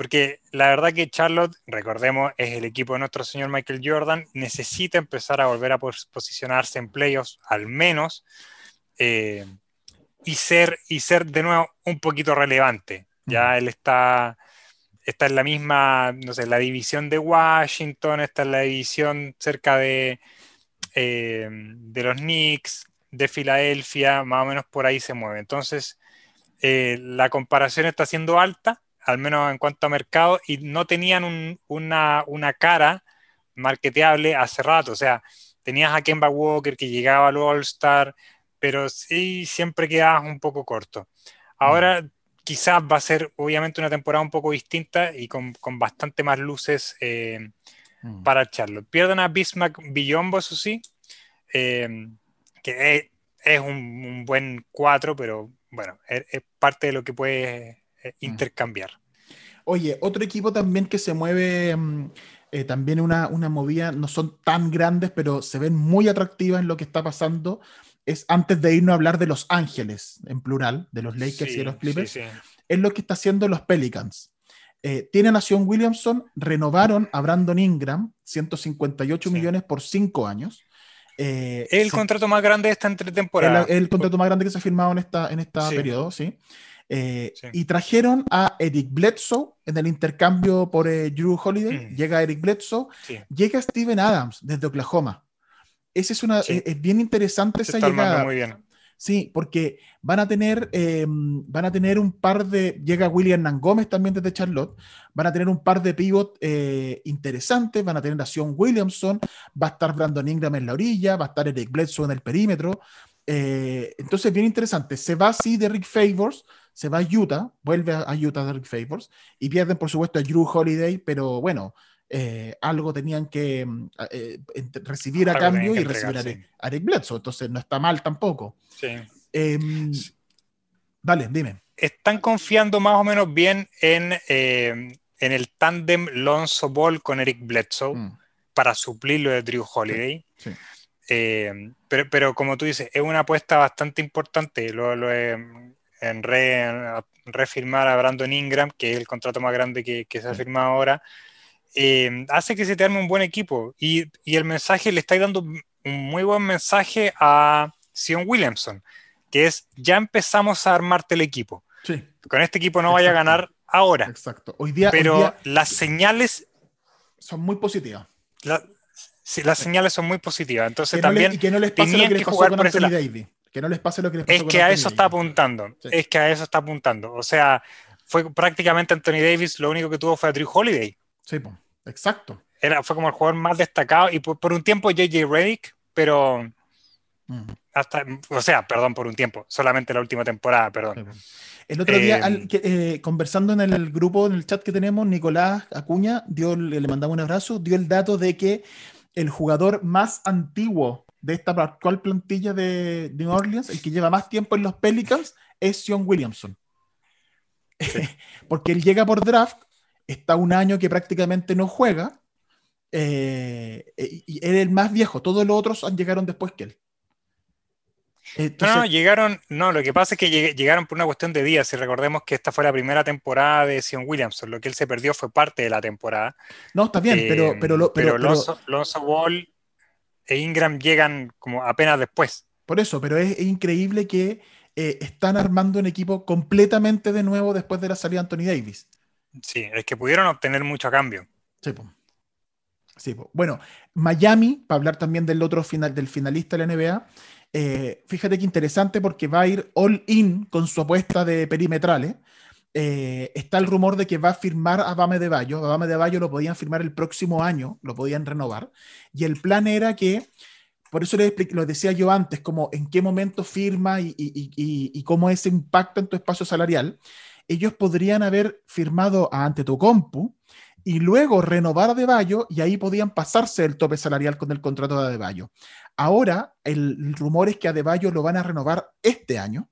[SPEAKER 3] porque la verdad que Charlotte, recordemos, es el equipo de nuestro señor Michael Jordan, necesita empezar a volver a posicionarse en playoffs al menos eh, y, ser, y ser de nuevo un poquito relevante. Ya él está, está en la misma, no sé, la división de Washington, está en la división cerca de, eh, de los Knicks, de Filadelfia, más o menos por ahí se mueve. Entonces, eh, la comparación está siendo alta, al menos en cuanto a mercado, y no tenían una, cara marketeable hace rato. O sea, tenías a Kemba Walker que llegaba al All-Star, pero sí siempre quedabas un poco corto. Ahora quizás va a ser obviamente una temporada un poco distinta y con, bastante más luces eh, mm. para echarlo. Pierden a Bismack Billombo, eso sí, eh, que es, un, un, buen 4, pero bueno, es, parte de lo que puede eh, intercambiar.
[SPEAKER 2] Oye, otro equipo también que se mueve, mm, eh, también una, una, movida, no son tan grandes, pero se ven muy atractivas en lo que está pasando, es antes de irnos a hablar de Los Ángeles, en plural, de los Lakers y de los Clippers, es lo que está haciendo los Pelicans. Eh, tienen a Sion Williamson, renovaron a Brandon Ingram, 158 millones por 5 años.
[SPEAKER 3] Eh, el contrato más grande de esta entretemporada.
[SPEAKER 2] El, el contrato más grande que se ha firmado en esta, en esta periodo, eh, ¿sí? Y trajeron a Eric Bledsoe en el intercambio por eh, Drew Holiday. Mm. Llega Eric Bledsoe. Llega Steven Adams desde Oklahoma. Esa es una. Es, bien interesante esa llegada.
[SPEAKER 3] Muy bien.
[SPEAKER 2] Sí, porque van a tener, em, van a tener un par de, llega William Nangómez también desde Charlotte, van a tener un par de pivot eh, interesantes, van a tener a Sion Williamson, va a estar Brandon Ingram en la orilla, va a estar Eric Bledsoe en el perímetro. Eh, entonces, bien interesante. Se va así de Rick Favors, se va a Utah, vuelve a Utah de Rick Favors, y pierden, por supuesto, a Drew Holiday, pero bueno, eh, algo tenían que mm, eh, recibir a cambio y recibir a, Eric Bledsoe, entonces no está mal tampoco.
[SPEAKER 3] Sí.
[SPEAKER 2] Em, dale, dime.
[SPEAKER 3] Están confiando más o menos bien en, em, en el tándem Lonzo Ball con Eric Bledsoe mm. para suplir lo de Drew Holiday. Em, pero, pero, como tú dices, es una apuesta bastante importante. Lo, en, refirmar a Brandon Ingram, que es el contrato más grande que, que se ha firmado ahora. Eh, hace que se te arme un buen equipo. Y, el mensaje, le está dando un muy buen mensaje a, Sion Williamson, que es ya empezamos a armarte el equipo.
[SPEAKER 2] Sí,
[SPEAKER 3] Con este equipo no vaya a ganar ahora,
[SPEAKER 2] exacto. Hoy día, hoy
[SPEAKER 3] pero
[SPEAKER 2] día
[SPEAKER 3] las señales,
[SPEAKER 2] son muy positivas.
[SPEAKER 3] la- sí, las señales son muy positivas. Entonces
[SPEAKER 2] Que no le-
[SPEAKER 3] también
[SPEAKER 2] y que no les pase lo que
[SPEAKER 3] que
[SPEAKER 2] les pasó
[SPEAKER 3] jugar
[SPEAKER 2] con Anthony. Davis. Que no les pase lo que les pasó
[SPEAKER 3] Es
[SPEAKER 2] con
[SPEAKER 3] que a eso está apuntando.
[SPEAKER 2] Sí.
[SPEAKER 3] Es que a eso está apuntando. O sea, fue prácticamente Anthony Davis, lo único que tuvo fue a Drew Holiday.
[SPEAKER 2] Sí, po, exacto.
[SPEAKER 3] Era, fue como el jugador más destacado y por, por un tiempo JJ Redick, pero
[SPEAKER 2] Mm,
[SPEAKER 3] hasta, o sea, perdón, por un tiempo, solamente la última temporada, perdón.
[SPEAKER 2] El otro día, al- que, eh, conversando en el grupo, en el chat que tenemos, Nicolás Acuña dio, le mandamos un abrazo, dio el dato de que el jugador más antiguo de esta actual plantilla de New Orleans, el que lleva más tiempo en los Pelicans, es Sion Williamson. Porque él llega por draft, está un año que prácticamente no juega, eh, y él es el más viejo, todos los otros llegaron después que él.
[SPEAKER 3] No,
[SPEAKER 2] Entonces,
[SPEAKER 3] no, llegaron, no, lo que pasa es que lleg- llegaron por una cuestión de días, y recordemos que esta fue la primera temporada de Sion Williamson, lo que él se perdió fue parte de la temporada.
[SPEAKER 2] no, está bien, pero,
[SPEAKER 3] Eh,
[SPEAKER 2] pero- pero-
[SPEAKER 3] Lonzo, Lonzo Ball e Ingram llegan como apenas después.
[SPEAKER 2] Por eso, pero es, es increíble que eh, están armando un equipo completamente de nuevo después de la salida de Anthony Davis.
[SPEAKER 3] Sí, es que pudieron obtener mucho a cambio.
[SPEAKER 2] Sí, po. Bueno, Miami, para hablar también del otro final, del finalista de la NBA, eh, fíjate que interesante porque va a ir all in con su apuesta de perimetrales. Eh, está el rumor de que va a firmar a Bame de Bayo. A Bame de Bayo lo podían firmar el próximo año, lo podían renovar. Y el plan era que, por eso lo decía yo antes, como en qué momento firma y, cómo ese impacta en tu espacio salarial. Ellos podrían haber firmado a Antetokounmpo y luego renovar a De Bayo y ahí podían pasarse el tope salarial con el contrato de Adebayo. Ahora el, rumor es que a Adebayo lo van a renovar este año,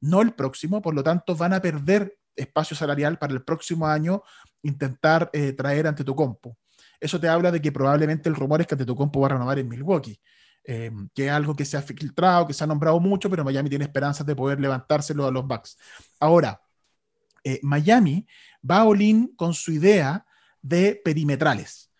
[SPEAKER 2] no el próximo, por lo tanto van a perder espacio salarial para el próximo año intentar eh, traer ante tu compo. Eso te habla de que probablemente el rumor es que ante tu compo va a renovar en Milwaukee, eh, que es algo que se ha filtrado, que se ha nombrado mucho, pero Miami tiene esperanzas de poder levantárselo a los Bucks. Ahora, eh, Miami va a Olin con su idea de perimetrales.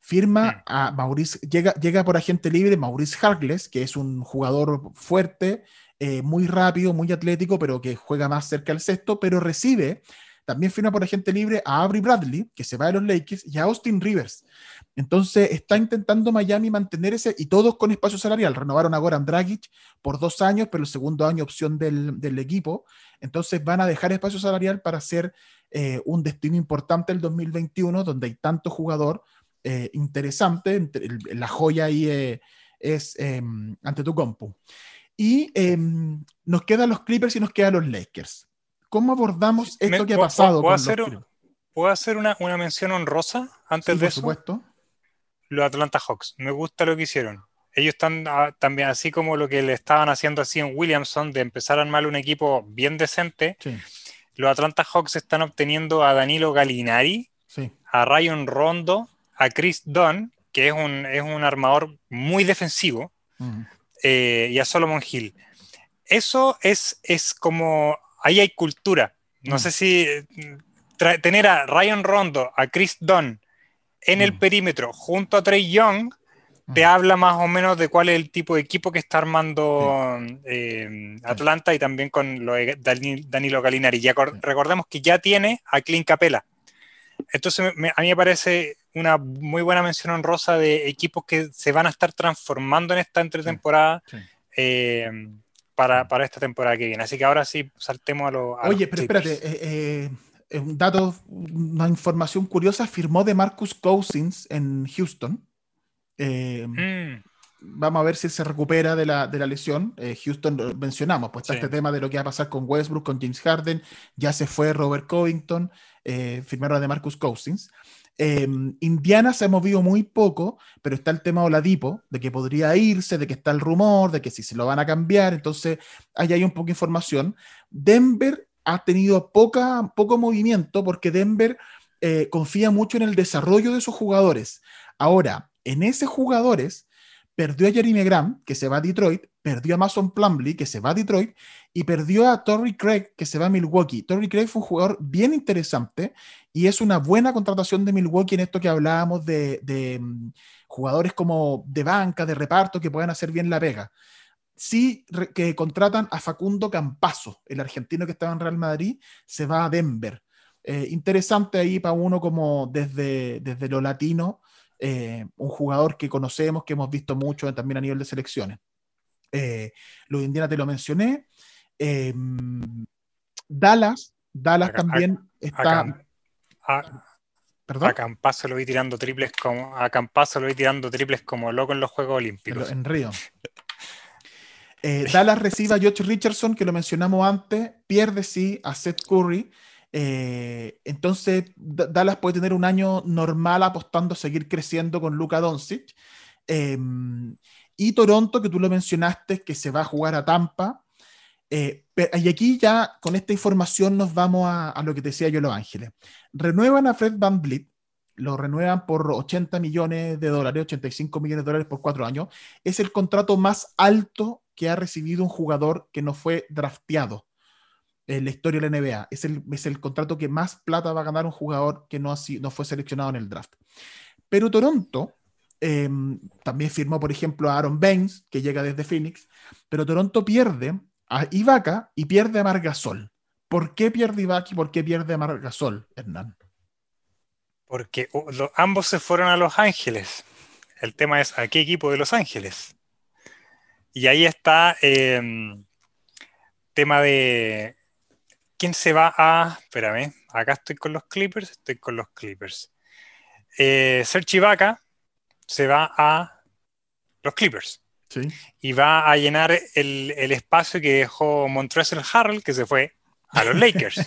[SPEAKER 2] Firma a Maurice, llega, llega por agente libre Maurice Harkless, que es un jugador fuerte, eh, muy rápido, muy atlético, pero que juega más cerca al sexto, pero recibe, también firma por agente libre a Avery Bradley, que se va de los Lakers, y a Austin Rivers. Entonces está intentando Miami mantener ese, y todos con espacio salarial. Renovaron a Goran Dragic por dos años, pero el segundo año opción del, del equipo. Entonces van a dejar espacio salarial para hacer eh, un destino importante el 2021, donde hay tanto jugador eh, interesante. La joya ahí eh, es eh, ante tu compu. Y eh, nos quedan los Clippers y nos quedan los Lakers. ¿Cómo abordamos esto
[SPEAKER 3] Me-
[SPEAKER 2] que ha
[SPEAKER 3] ¿puedo-
[SPEAKER 2] pasado?
[SPEAKER 3] puedo
[SPEAKER 2] con
[SPEAKER 3] hacer
[SPEAKER 2] los
[SPEAKER 3] un-
[SPEAKER 2] Clippers?
[SPEAKER 3] ¿Puedo hacer una, una mención honrosa antes
[SPEAKER 2] Sí,
[SPEAKER 3] de
[SPEAKER 2] por
[SPEAKER 3] eso?
[SPEAKER 2] supuesto.
[SPEAKER 3] Los Atlanta Hawks. Me gusta lo que hicieron. Ellos están ah, también, así como lo que le estaban haciendo así en Williamson, de empezar a armar un equipo bien decente.
[SPEAKER 2] Sí,
[SPEAKER 3] Los Atlanta Hawks están obteniendo a Danilo Gallinari,
[SPEAKER 2] sí.
[SPEAKER 3] a Ryan Rondo, a Chris Dunn, que es un, es un armador muy defensivo. Eh, y a Solomon Hill. Eso es, es como, ahí hay cultura. No
[SPEAKER 2] Mm.
[SPEAKER 3] sé si eh, tener a Ryan Rondo, a Chris Dunn en el
[SPEAKER 2] Mm.
[SPEAKER 3] perímetro junto a Trey Young, te
[SPEAKER 2] Mm.
[SPEAKER 3] habla más o menos de cuál es el tipo de equipo que está armando eh, Atlanta y también con lo de Dani- Danilo Gallinari. Ya
[SPEAKER 2] Sí.
[SPEAKER 3] recordemos que ya tiene a Clint Capela. Entonces, me- a mí me parece una muy buena mención honrosa de equipos que se van a estar transformando en esta entretemporada
[SPEAKER 2] Sí.
[SPEAKER 3] eh, para, para esta temporada que viene. Así que ahora sí, saltemos a los. a
[SPEAKER 2] Oye,
[SPEAKER 3] los
[SPEAKER 2] pero
[SPEAKER 3] Clippers.
[SPEAKER 2] espérate, eh, eh, un dato, una información curiosa, firmó de Marcus Cousins en Houston. Eh,
[SPEAKER 3] Mm,
[SPEAKER 2] Vamos a ver si se recupera de la, de la lesión. Eh, Houston lo mencionamos, pues está
[SPEAKER 3] Sí.
[SPEAKER 2] este tema de lo que va a pasar con Westbrook, con James Harden, ya se fue Robert Covington, eh, firmaron de Marcus Cousins. Eh, Indiana se ha movido muy poco, pero está el tema Oladipo, de que podría irse, de que está el rumor, de que si se lo van a cambiar, entonces ahí hay un poco de información. Denver ha tenido poca, poco movimiento porque Denver eh, confía mucho en el desarrollo de sus jugadores. Ahora, en esos jugadores, perdió a Jeremy Graham, que se va a Detroit, perdió a Mason Plumlee, que se va a Detroit, y perdió a Torrey Craig, que se va a Milwaukee. Torrey Craig fue un jugador bien interesante y es una buena contratación de Milwaukee en esto que hablábamos de, de, mm, jugadores como de banca, de reparto, que puedan hacer bien la pega. sí que contratan a Facundo Campazo, el argentino que estaba en Real Madrid, se va a Denver. Eh, interesante ahí para uno como desde, desde lo latino, eh, un jugador que conocemos, que hemos visto mucho también a nivel de selecciones. Eh, lo de Indiana te lo mencioné. Dallas, Dallas también está...
[SPEAKER 3] ¿Perdón? A Campazo lo vi tirando triples como a Campazo lo vi tirando triples como loco en los Juegos Olímpicos.
[SPEAKER 2] En, Río. Dallas recibe a Josh Richardson, que lo mencionamos antes, pierde sí a Seth Curry, eh, entonces, Dallas puede tener un año normal apostando a seguir creciendo con Luka Doncic. Em, y Toronto, que tú lo mencionaste, que se va a jugar a Tampa. Eh, y aquí ya con esta información nos vamos a, lo que decía yo, Los Ángeles. Renuevan a Fred Van Vliet, lo renuevan por 80 millones de dólares, 85 millones de dólares por cuatro años. Es el contrato más alto que ha recibido un jugador que no fue drafteado en la historia de la NBA. Es el, es el contrato que más plata va a ganar un jugador que no, así, no fue seleccionado en el draft. Pero Toronto em, también firmó, por ejemplo, a Aaron Baines, que llega desde Phoenix, pero Toronto pierde a Ibaka y pierde a Margasol. ¿Por qué pierde Ibaka y por qué pierde a Margasol, Hernán?
[SPEAKER 3] Porque uh, ambos se fueron a Los Ángeles. El tema es a qué equipo de Los Ángeles. Y ahí está eh, tema de ¿Quién se va a.? Espérame, acá estoy con los Clippers, estoy con los Clippers. Eh, Serge se va a los Clippers.
[SPEAKER 2] Sí.
[SPEAKER 3] Y va a llenar el, espacio que dejó Montrezl Harrell, que se fue a los Lakers.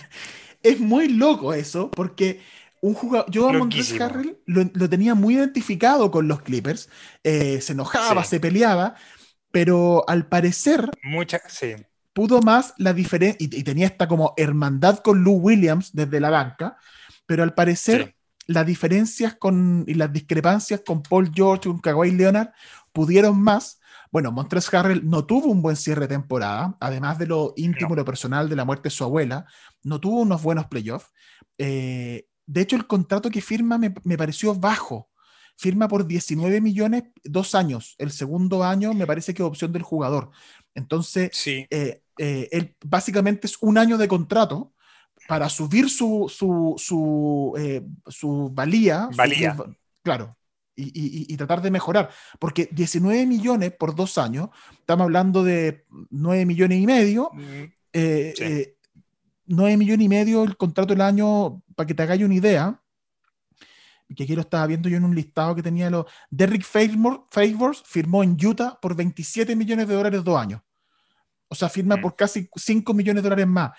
[SPEAKER 2] es muy loco eso, porque un jugador, yo a Montrezl Harrell lo, tenía muy identificado con los Clippers. Eh, se enojaba, se peleaba, pero al parecer.
[SPEAKER 3] Mucha, sí
[SPEAKER 2] pudo más la diferencia, y, tenía esta como hermandad con Lou Williams desde la banca, pero al parecer las diferencias con, y las discrepancias con Paul George y con Kawhi Leonard pudieron más. Bueno, Montres Harrell no tuvo un buen cierre de temporada, además de lo íntimo y lo personal de la muerte de su abuela, no tuvo unos buenos playoffs. Eh, de hecho, el contrato que firma me, me pareció bajo firma por 19 millones dos años. El segundo año me parece que es opción del jugador. Entonces, eh, eh, él básicamente es un año de contrato para subir su, su, su, eh, valía.
[SPEAKER 3] Valía.
[SPEAKER 2] claro. Y, tratar de mejorar. Porque 19 millones por dos años, estamos hablando de 9 millones y medio. 9 mm, millones y medio el contrato del año, para que te hagáis una idea, que aquí lo estaba viendo yo en un listado que tenía los. Derrick Favors firmó en Utah por 27 millones de dólares dos años. O sea, firma mm. por casi 5 millones de dólares más.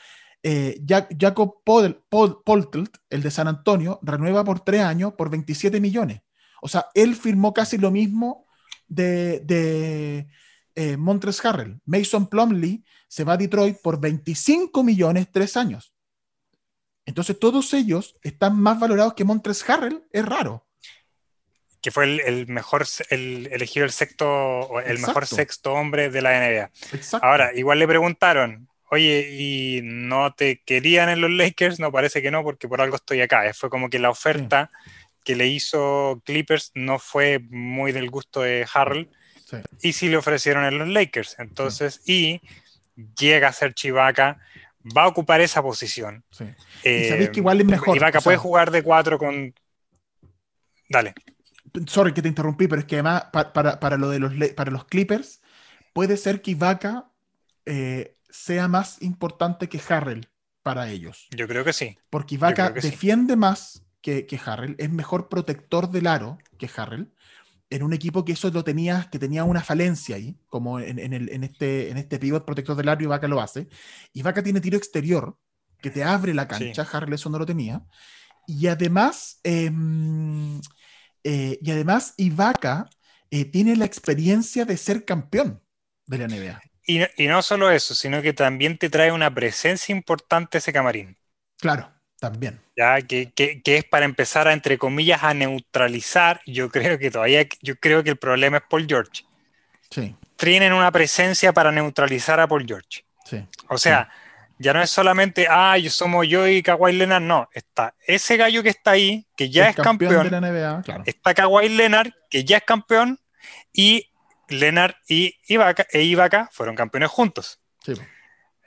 [SPEAKER 2] Eh, Jacob Poltelt, el de San Antonio, renueva por tres años por 27 millones. O sea, él firmó casi lo mismo de, de eh, Montres Harrell. Mason Plumley se va a Detroit por 25 millones tres años. Entonces todos ellos están más valorados que Montres Harrell, es raro.
[SPEAKER 3] Que fue el, mejor, el elegido el sexto, el mejor sexto hombre de la NBA. Ahora, igual le preguntaron, oye, ¿y no te querían en los Lakers? No, parece que no, porque por algo estoy acá. Fue como que la oferta que le hizo Clippers no fue muy del gusto de Harrell. Y sí le ofrecieron en los Lakers. Entonces, y llega a ser Chivaca va a ocupar esa posición.
[SPEAKER 2] Sí. y sabéis que igual es mejor.
[SPEAKER 3] Y Vaca puede jugar de cuatro con. Dale.
[SPEAKER 2] Sorry que te interrumpí, pero es que además para, lo de los, para los Clippers, puede ser que Ibaka eh, sea más importante que Harrell para ellos.
[SPEAKER 3] Yo creo que sí.
[SPEAKER 2] Porque Ibaka defiende más que, que Harrell, es mejor protector del aro que Harrell en un equipo que eso lo tenía, que tenía una falencia ahí, como en, el, en, este, en este pivot protector del área, y Vaca lo hace. Y Vaca tiene tiro exterior, que te abre la cancha, sí. Harrell eso no lo tenía. Y además, em, eh, y además Ibaka eh, tiene la experiencia de ser campeón de la NBA.
[SPEAKER 3] Y, y no solo eso, sino que también te trae una presencia importante ese camarín.
[SPEAKER 2] Claro, también.
[SPEAKER 3] Ya, que, que, que, es para empezar a, entre comillas, a neutralizar. Yo creo que todavía, yo creo que el problema es Paul George.
[SPEAKER 2] Sí.
[SPEAKER 3] Tienen una presencia para neutralizar a Paul George.
[SPEAKER 2] Sí.
[SPEAKER 3] O sea, ya no es solamente, ah, yo somos yo y Kawhi Leonard, no. Está ese gallo que está ahí, que ya es, campeón.
[SPEAKER 2] de la NBA, claro.
[SPEAKER 3] Está Kawhi Leonard, que ya es campeón, y Leonard y Ibaka, e Ibaka fueron campeones juntos.
[SPEAKER 2] Sí.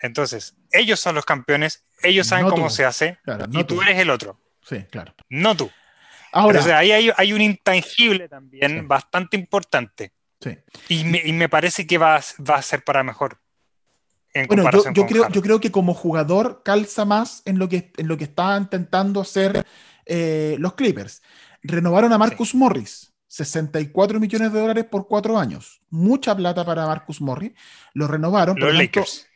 [SPEAKER 3] Entonces, ellos son los campeones, ellos saben
[SPEAKER 2] No
[SPEAKER 3] cómo
[SPEAKER 2] tú.
[SPEAKER 3] se hace,
[SPEAKER 2] Claro, no
[SPEAKER 3] y tú
[SPEAKER 2] tú.
[SPEAKER 3] eres el otro,
[SPEAKER 2] Sí, claro.
[SPEAKER 3] no tú.
[SPEAKER 2] Ahora,
[SPEAKER 3] Entonces, ahí hay, hay un intangible también
[SPEAKER 2] Sí.
[SPEAKER 3] bastante importante.
[SPEAKER 2] sí.
[SPEAKER 3] Y me, y me parece que va, a- va a ser para mejor. En
[SPEAKER 2] Bueno, yo, creo,
[SPEAKER 3] Harden.
[SPEAKER 2] yo creo que como jugador calza más en lo que, en lo que estaban intentando hacer eh, los Clippers. Renovaron a Marcus Morris, 64 millones de dólares por cuatro años. Mucha plata para Marcus Morris. Lo renovaron. por
[SPEAKER 3] Los
[SPEAKER 2] tanto-
[SPEAKER 3] Lakers.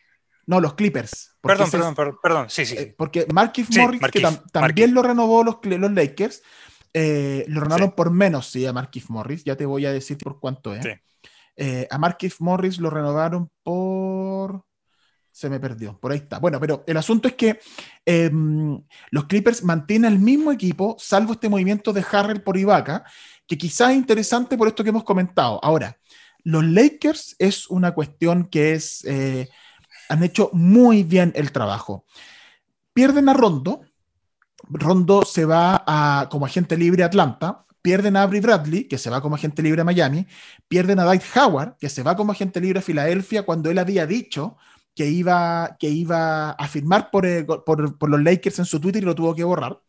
[SPEAKER 2] No, los Clippers.
[SPEAKER 3] Perdón, perdón, perdón, perdón, sí, sí. sí.
[SPEAKER 2] eh, porque Marquis
[SPEAKER 3] Sí,
[SPEAKER 2] Morris, que tam- también lo renovó los, Lakers, eh, lo renovaron
[SPEAKER 3] Sí.
[SPEAKER 2] por menos, sí, a Marquis Morris. Ya te voy a decir por cuánto es.
[SPEAKER 3] Sí.
[SPEAKER 2] Eh, a Marquis Morris lo renovaron por. Se me perdió, por ahí está. Bueno, pero el asunto es que eh, los Clippers mantienen el mismo equipo, salvo este movimiento de Harrell por Ibaka, que quizás es interesante por esto que hemos comentado. Ahora, los Lakers es una cuestión que es. eh, han hecho muy bien el trabajo. Pierden a Rondo. Rondo se va como agente libre a Atlanta. Pierden a Avery Bradley, que se va como agente libre a Miami. Pierden a Dwight Howard, que se va como agente libre a Filadelfia cuando él había dicho que iba, que iba a firmar por, eh, por- por los Lakers en su Twitter y lo tuvo que borrar.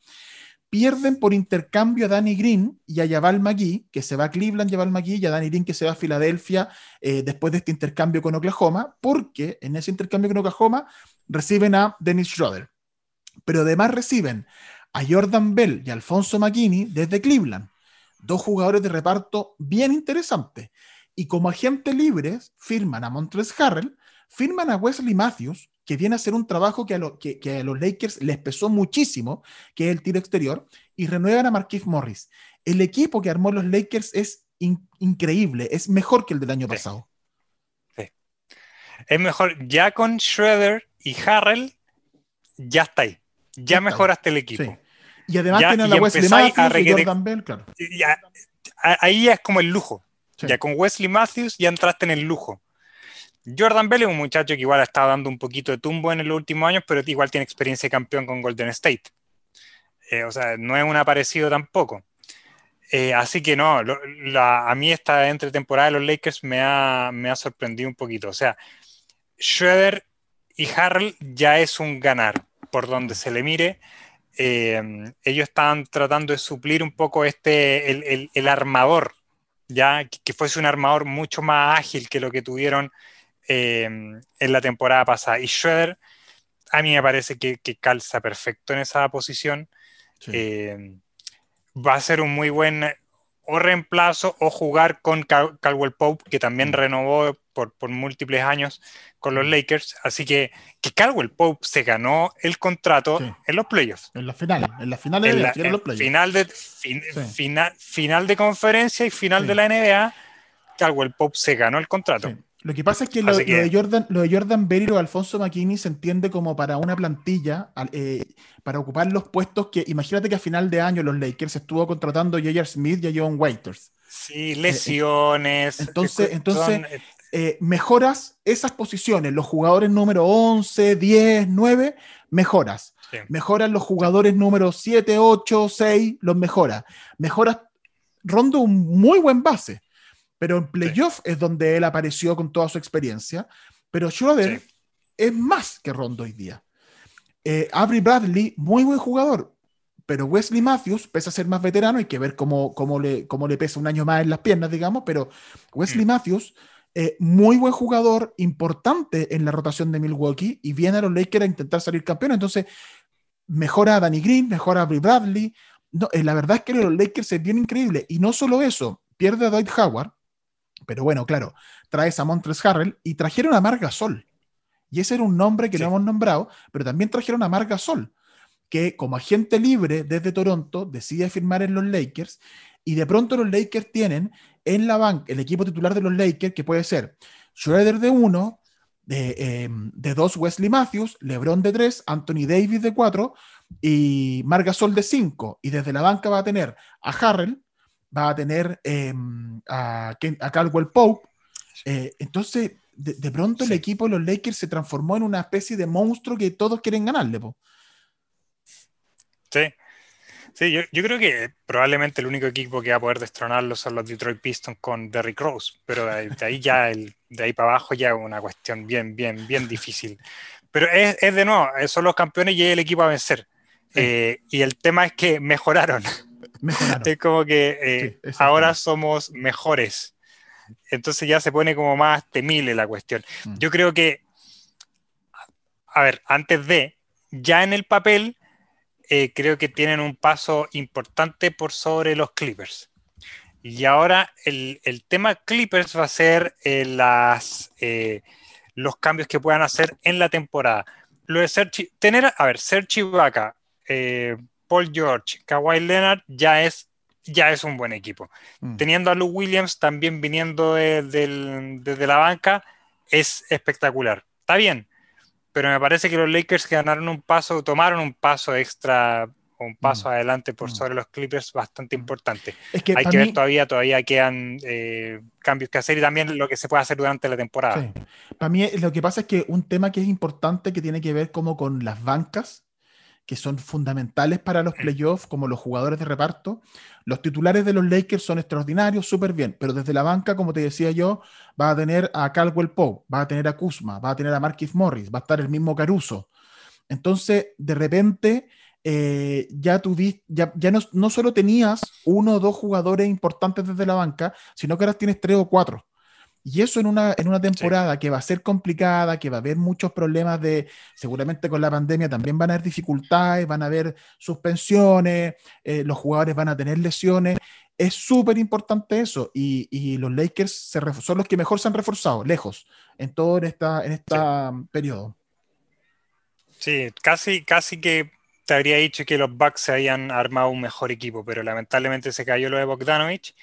[SPEAKER 2] Pierden por intercambio a Danny Green y a Jabal McGee, que se va a Cleveland, Jabal McGee, y a Danny Green, que se va a Filadelfia eh, después de este intercambio con Oklahoma, porque en ese intercambio con Oklahoma reciben a Dennis Schroeder. Pero además reciben a Jordan Bell y Alfonso McKinney desde Cleveland. Dos jugadores de reparto bien interesantes. Y como agentes libres firman a Montrezl Harrell, firman a Wesley Matthews, que viene a hacer un trabajo que a, lo- que- que a los Lakers les pesó muchísimo, que es el tiro exterior, y renuevan a Marquise Morris. El equipo que armó los Lakers es in- increíble, es mejor que el del año
[SPEAKER 3] Sí.
[SPEAKER 2] pasado.
[SPEAKER 3] Es mejor, ya con Schroeder y Harrell, ya está ahí.
[SPEAKER 2] Ya está
[SPEAKER 3] mejoraste el equipo.
[SPEAKER 2] Sí. Y además
[SPEAKER 3] Ya-
[SPEAKER 2] tienen
[SPEAKER 3] y
[SPEAKER 2] a Wesley Matthews y Jordan Bell, claro.
[SPEAKER 3] Ya- ahí ya es como el lujo. Ya con Wesley Matthews ya entraste en el lujo. Jordan Bell es un muchacho que igual ha estado dando un poquito de tumbo en los últimos años, pero igual tiene experiencia de campeón con Golden State. Eh, o sea, no es un aparecido tampoco. Eh, así que no, la- a mí esta entretemporada de los Lakers me ha, me ha sorprendido un poquito. O sea, Schroeder y Harrell ya es un ganar por donde se le mire. Eh, ellos estaban tratando de suplir un poco este, el, el- el armador, ya que, que fuese un armador mucho más ágil que lo que tuvieron eh, en la temporada pasada. Y Schroeder, a mí me parece que, que calza perfecto en esa posición.
[SPEAKER 2] Sí.
[SPEAKER 3] Eh, va a ser un muy buen o reemplazo o jugar con Cal- Caldwell Pope, que también
[SPEAKER 2] Mm.
[SPEAKER 3] renovó por, por múltiples años con los Lakers. Así que, que Caldwell Pope se ganó el contrato
[SPEAKER 2] Sí.
[SPEAKER 3] en los playoffs.
[SPEAKER 2] En las finales, en de
[SPEAKER 3] la-
[SPEAKER 2] llegaron
[SPEAKER 3] en
[SPEAKER 2] los playoffs.
[SPEAKER 3] final, de, fin-
[SPEAKER 2] Sí.
[SPEAKER 3] final, final de conferencia y final
[SPEAKER 2] Sí.
[SPEAKER 3] de la NBA, Caldwell Pope se ganó el contrato.
[SPEAKER 2] Lo que pasa es que lo, de Jordan, lo de Jordan Bell y lo de Alfonso McKinney se entiende como para una plantilla, eh, para ocupar los puestos que, imagínate que a final de año los Lakers estuvo contratando a J.R. Smith y a John Waiters.
[SPEAKER 3] Sí, lesiones.
[SPEAKER 2] entonces-
[SPEAKER 3] eh,
[SPEAKER 2] entonces-
[SPEAKER 3] son, eh,
[SPEAKER 2] Eh, mejoras esas posiciones, los jugadores número 11, 10, 9, mejoras.
[SPEAKER 3] sí.
[SPEAKER 2] Mejoras los jugadores número 7, 8, 6, los mejoras. Mejoras Rondo un muy buen base, pero en playoff es donde él apareció con toda su experiencia. Pero Schroeder
[SPEAKER 3] Sí.
[SPEAKER 2] es más que Rondo hoy día. Eh, Avery Bradley, muy buen jugador, pero Wesley Matthews, pese a ser más veterano, hay que ver cómo, cómo, le, cómo le pesa un año más en las piernas, digamos, pero Wesley
[SPEAKER 3] Mm.
[SPEAKER 2] Matthews, eh, muy buen jugador, importante en la rotación de Milwaukee, y viene a los Lakers a intentar salir campeón. Entonces, mejora a Danny Green, mejora a Avery Bradley. No, eh, la verdad es que los Lakers es bien increíble. Y no solo eso, pierde a Dwight Howard, pero bueno, claro, traes a Montres Harrell y trajeron a Marc Gasol. Y ese era un nombre que
[SPEAKER 3] Sí.
[SPEAKER 2] no hemos nombrado, pero también trajeron a Marc Gasol, que como agente libre desde Toronto decide firmar en los Lakers y de pronto los Lakers tienen en la banca el equipo titular de los Lakers que puede ser Schroeder de 1, de, eh, de 2 Wesley Matthews, LeBron de 3, Anthony Davis de 4 y Marc Gasol de 5. Y desde la banca va a tener a Harrell, va a tener eh, a, Ken- a Caldwell Pope. Eh, entonces, de, de pronto el
[SPEAKER 3] Sí.
[SPEAKER 2] equipo de los Lakers se transformó en una especie de monstruo que todos quieren ganarle. po.
[SPEAKER 3] Sí. Sí, yo, yo, creo que probablemente el único equipo que va a poder destronarlo son los Detroit Pistons con Derrick Rose, pero de, ahí ya el, de ahí para abajo ya es una cuestión bien, bien, bien difícil. Pero es, es de nuevo, son los campeones y es el equipo a vencer. Eh, y el tema es que mejoraron. Es como que eh, ahora somos mejores. Entonces ya se pone como más temible la cuestión. Mm. Yo creo que, a ver, antes de, ya en el papel eh, creo que tienen un paso importante por sobre los Clippers. Y ahora el, tema Clippers va a ser eh, las, los cambios que puedan hacer en la temporada. Lo de ser, tener, a ver, ser Chewbacca, Paul George, Kawhi Leonard ya es, ya es un buen equipo. Mm. Teniendo a Lou Williams también viniendo desde la banca es espectacular. Está bien, pero me parece que los Lakers ganaron un paso, tomaron un paso extra, un paso mm. adelante por mm. sobre los Clippers bastante mm. importante. Hay que ver todavía, todavía quedan eh, cambios que hacer y también lo que se puede hacer durante la temporada.
[SPEAKER 2] Para mí lo que pasa es que un tema que es importante que tiene que ver como con las bancas que son fundamentales para los playoffs, como los jugadores de reparto. Los titulares de los Lakers son extraordinarios, súper bien, pero desde la banca, como te decía yo, va a tener a Caldwell Pope, va a tener a Kuzma, va a tener a Marquis Morris, va a estar el mismo Caruso. Entonces, de repente, eh, ya, tuviste, ya, ya no, no, solo tenías uno o dos jugadores importantes desde la banca, sino que ahora tienes tres o cuatro. Y eso en una, en una temporada que va a ser complicada, que va a haber muchos problemas de, seguramente con la pandemia también van a haber dificultades, van a haber suspensiones, eh, los jugadores van a tener lesiones. Es súper importante eso. Y, y, los Lakers se son los que mejor se han reforzado, lejos, en todo en esta, en esta periodo.
[SPEAKER 3] Sí, casi, casi que te habría dicho que los Bucks se habían armado un mejor equipo, pero lamentablemente se cayó lo de Bogdanovich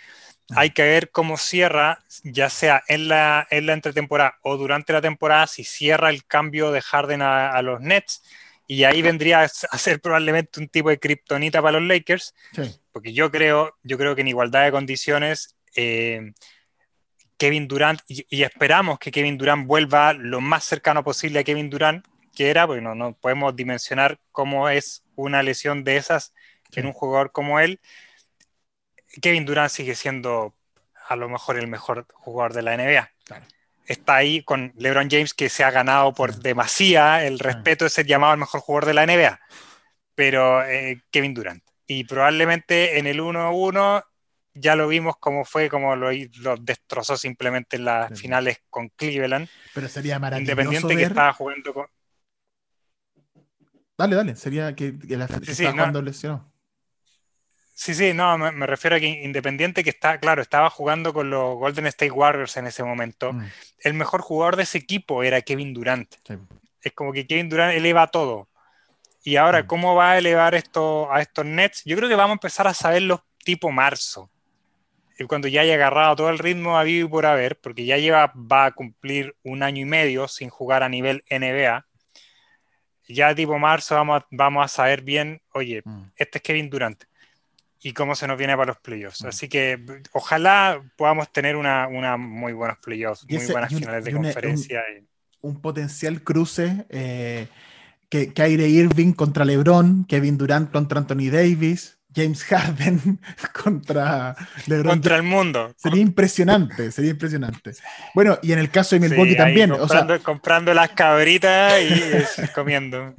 [SPEAKER 3] hay que ver cómo cierra, ya sea en la, en la entretemporada o durante la temporada, si cierra el cambio de Harden a, los Nets. Y ahí vendría a ser probablemente un tipo de kriptonita para los Lakers. Porque yo creo, yo creo que en igualdad de condiciones, eh, Kevin Durant, y, esperamos que Kevin Durant vuelva lo más cercano posible a Kevin Durant, que era, porque no, no podemos dimensionar cómo es una lesión de esas en un jugador como él. Kevin Durant sigue siendo a lo mejor el mejor jugador de la NBA. Está ahí con LeBron James que se ha ganado por demasía el respeto de ser llamado el mejor jugador de la NBA. Pero eh, Kevin Durant. Y probablemente en el 1-1 ya lo vimos como fue, como lo, destrozó simplemente en las finales con Cleveland.
[SPEAKER 2] Pero sería maravilloso.
[SPEAKER 3] Independiente que estaba jugando con.
[SPEAKER 2] Dale, dale, sería que, la sí, sí, cuando lesionó.
[SPEAKER 3] Sí, sí, no, me, refiero a que Independiente que está, claro, estaba jugando con los Golden State Warriors en ese momento. Mm. El mejor jugador de ese equipo era Kevin Durant. Es como que Kevin Durant eleva todo. Y ahora, mm. ¿cómo va a elevar esto a estos Nets? Yo creo que vamos a empezar a saberlos tipo marzo. Y cuando ya haya agarrado todo el ritmo a vivo y por haber, porque ya lleva, va a cumplir un año y medio sin jugar a nivel NBA. Ya tipo marzo vamos a, vamos a saber bien, oye, mm. este es Kevin Durant y cómo se nos viene para los playoffs. Así que ojalá podamos tener una, una muy buenos playoffs, muy buenas finales de conferencia.
[SPEAKER 2] Un, potencial cruce eh, que, que Irving contra LeBron, Kevin Durant contra Anthony Davis, James Harden contra
[SPEAKER 3] LeBron. Contra el mundo.
[SPEAKER 2] Sería impresionante, sería impresionante. Bueno, y en el caso de Milwaukee también.
[SPEAKER 3] Comprando, comprando las cabritas y comiendo.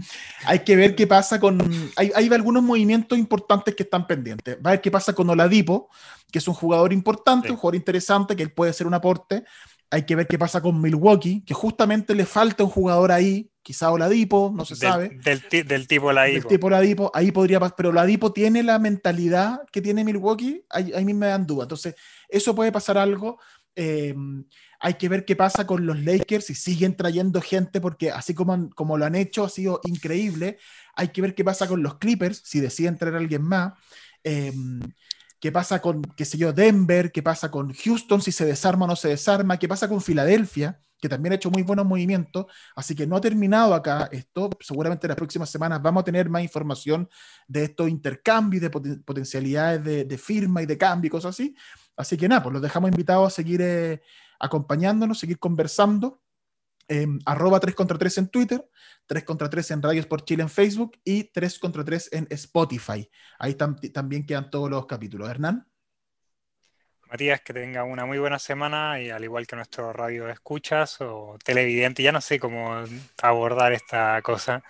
[SPEAKER 2] Hay que ver qué pasa con. Hay, hay, algunos movimientos importantes que están pendientes. Va a ver qué pasa con Oladipo, que es un jugador importante, un jugador interesante, que él puede ser un aporte. Hay que ver qué pasa con Milwaukee, que justamente le falta un jugador ahí quizá Oladipo, no se sabe.
[SPEAKER 3] Del, del, tipo Oladipo.
[SPEAKER 2] Del tipo Oladipo, ahí podría pasar, pero Oladipo tiene la mentalidad que tiene Milwaukee, ahí, ahí me dan duda. Entonces, eso puede pasar algo. Eh, hay que ver qué pasa con los Lakers si siguen trayendo gente, porque así como, como lo han hecho, ha sido increíble. Hay que ver qué pasa con los Clippers, si deciden traer a alguien más. Eh, qué pasa con, qué sé yo, Denver, qué pasa con Houston, si se desarma o no se desarma, qué pasa con Filadelfia que también ha hecho muy buenos movimientos, así que no ha terminado acá esto, seguramente en las próximas semanas vamos a tener más información de estos intercambios, de potencialidades de, firma y de cambio y cosas así, así que nada, pues los dejamos invitados a seguir eh, acompañándonos, seguir conversando, em, arroba 3 contra 3 en Twitter, 3 contra 3 en Radios por Chile en Facebook y 3 contra 3 en Spotify. Ahí también quedan todos los capítulos. Hernán.
[SPEAKER 3] Matías, que tenga una muy buena semana y al igual que nuestro radio escuchas o televidente, ya no sé cómo abordar esta cosa.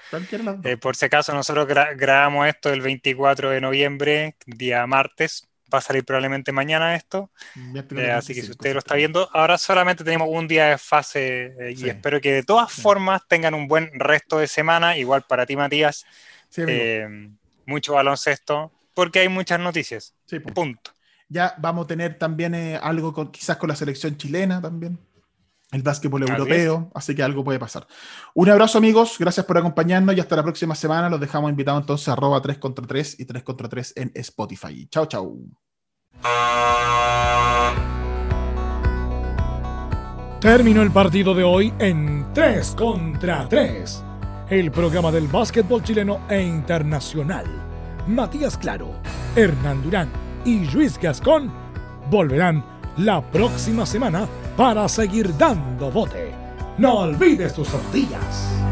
[SPEAKER 3] Eh, por si acaso, nosotros grabamos esto el 24 de noviembre, día martes, va a salir probablemente mañana esto. Eh, así que si usted lo está viendo, ahora solamente tenemos un día de fase eh, y espero que de todas formas tengan un buen resto de semana, igual para ti Matías. mucho baloncesto, porque hay muchas noticias. Punto.
[SPEAKER 2] Ya vamos a tener también eh, algo con, quizás con la selección chilena también. El básquetbol europeo, así que algo puede pasar. Un abrazo amigos, gracias por acompañarnos y hasta la próxima semana. Los dejamos invitados entonces a arroba 3 contra 3 y 3 contra 3 en Spotify. Chao, chao.
[SPEAKER 1] Terminó el partido de hoy en 3 contra 3. El programa del básquetbol chileno e internacional. Matías Claro, Hernán Durán y Luis Gascón volverán la próxima semana para seguir dando bote. No olvides tus zapatillas.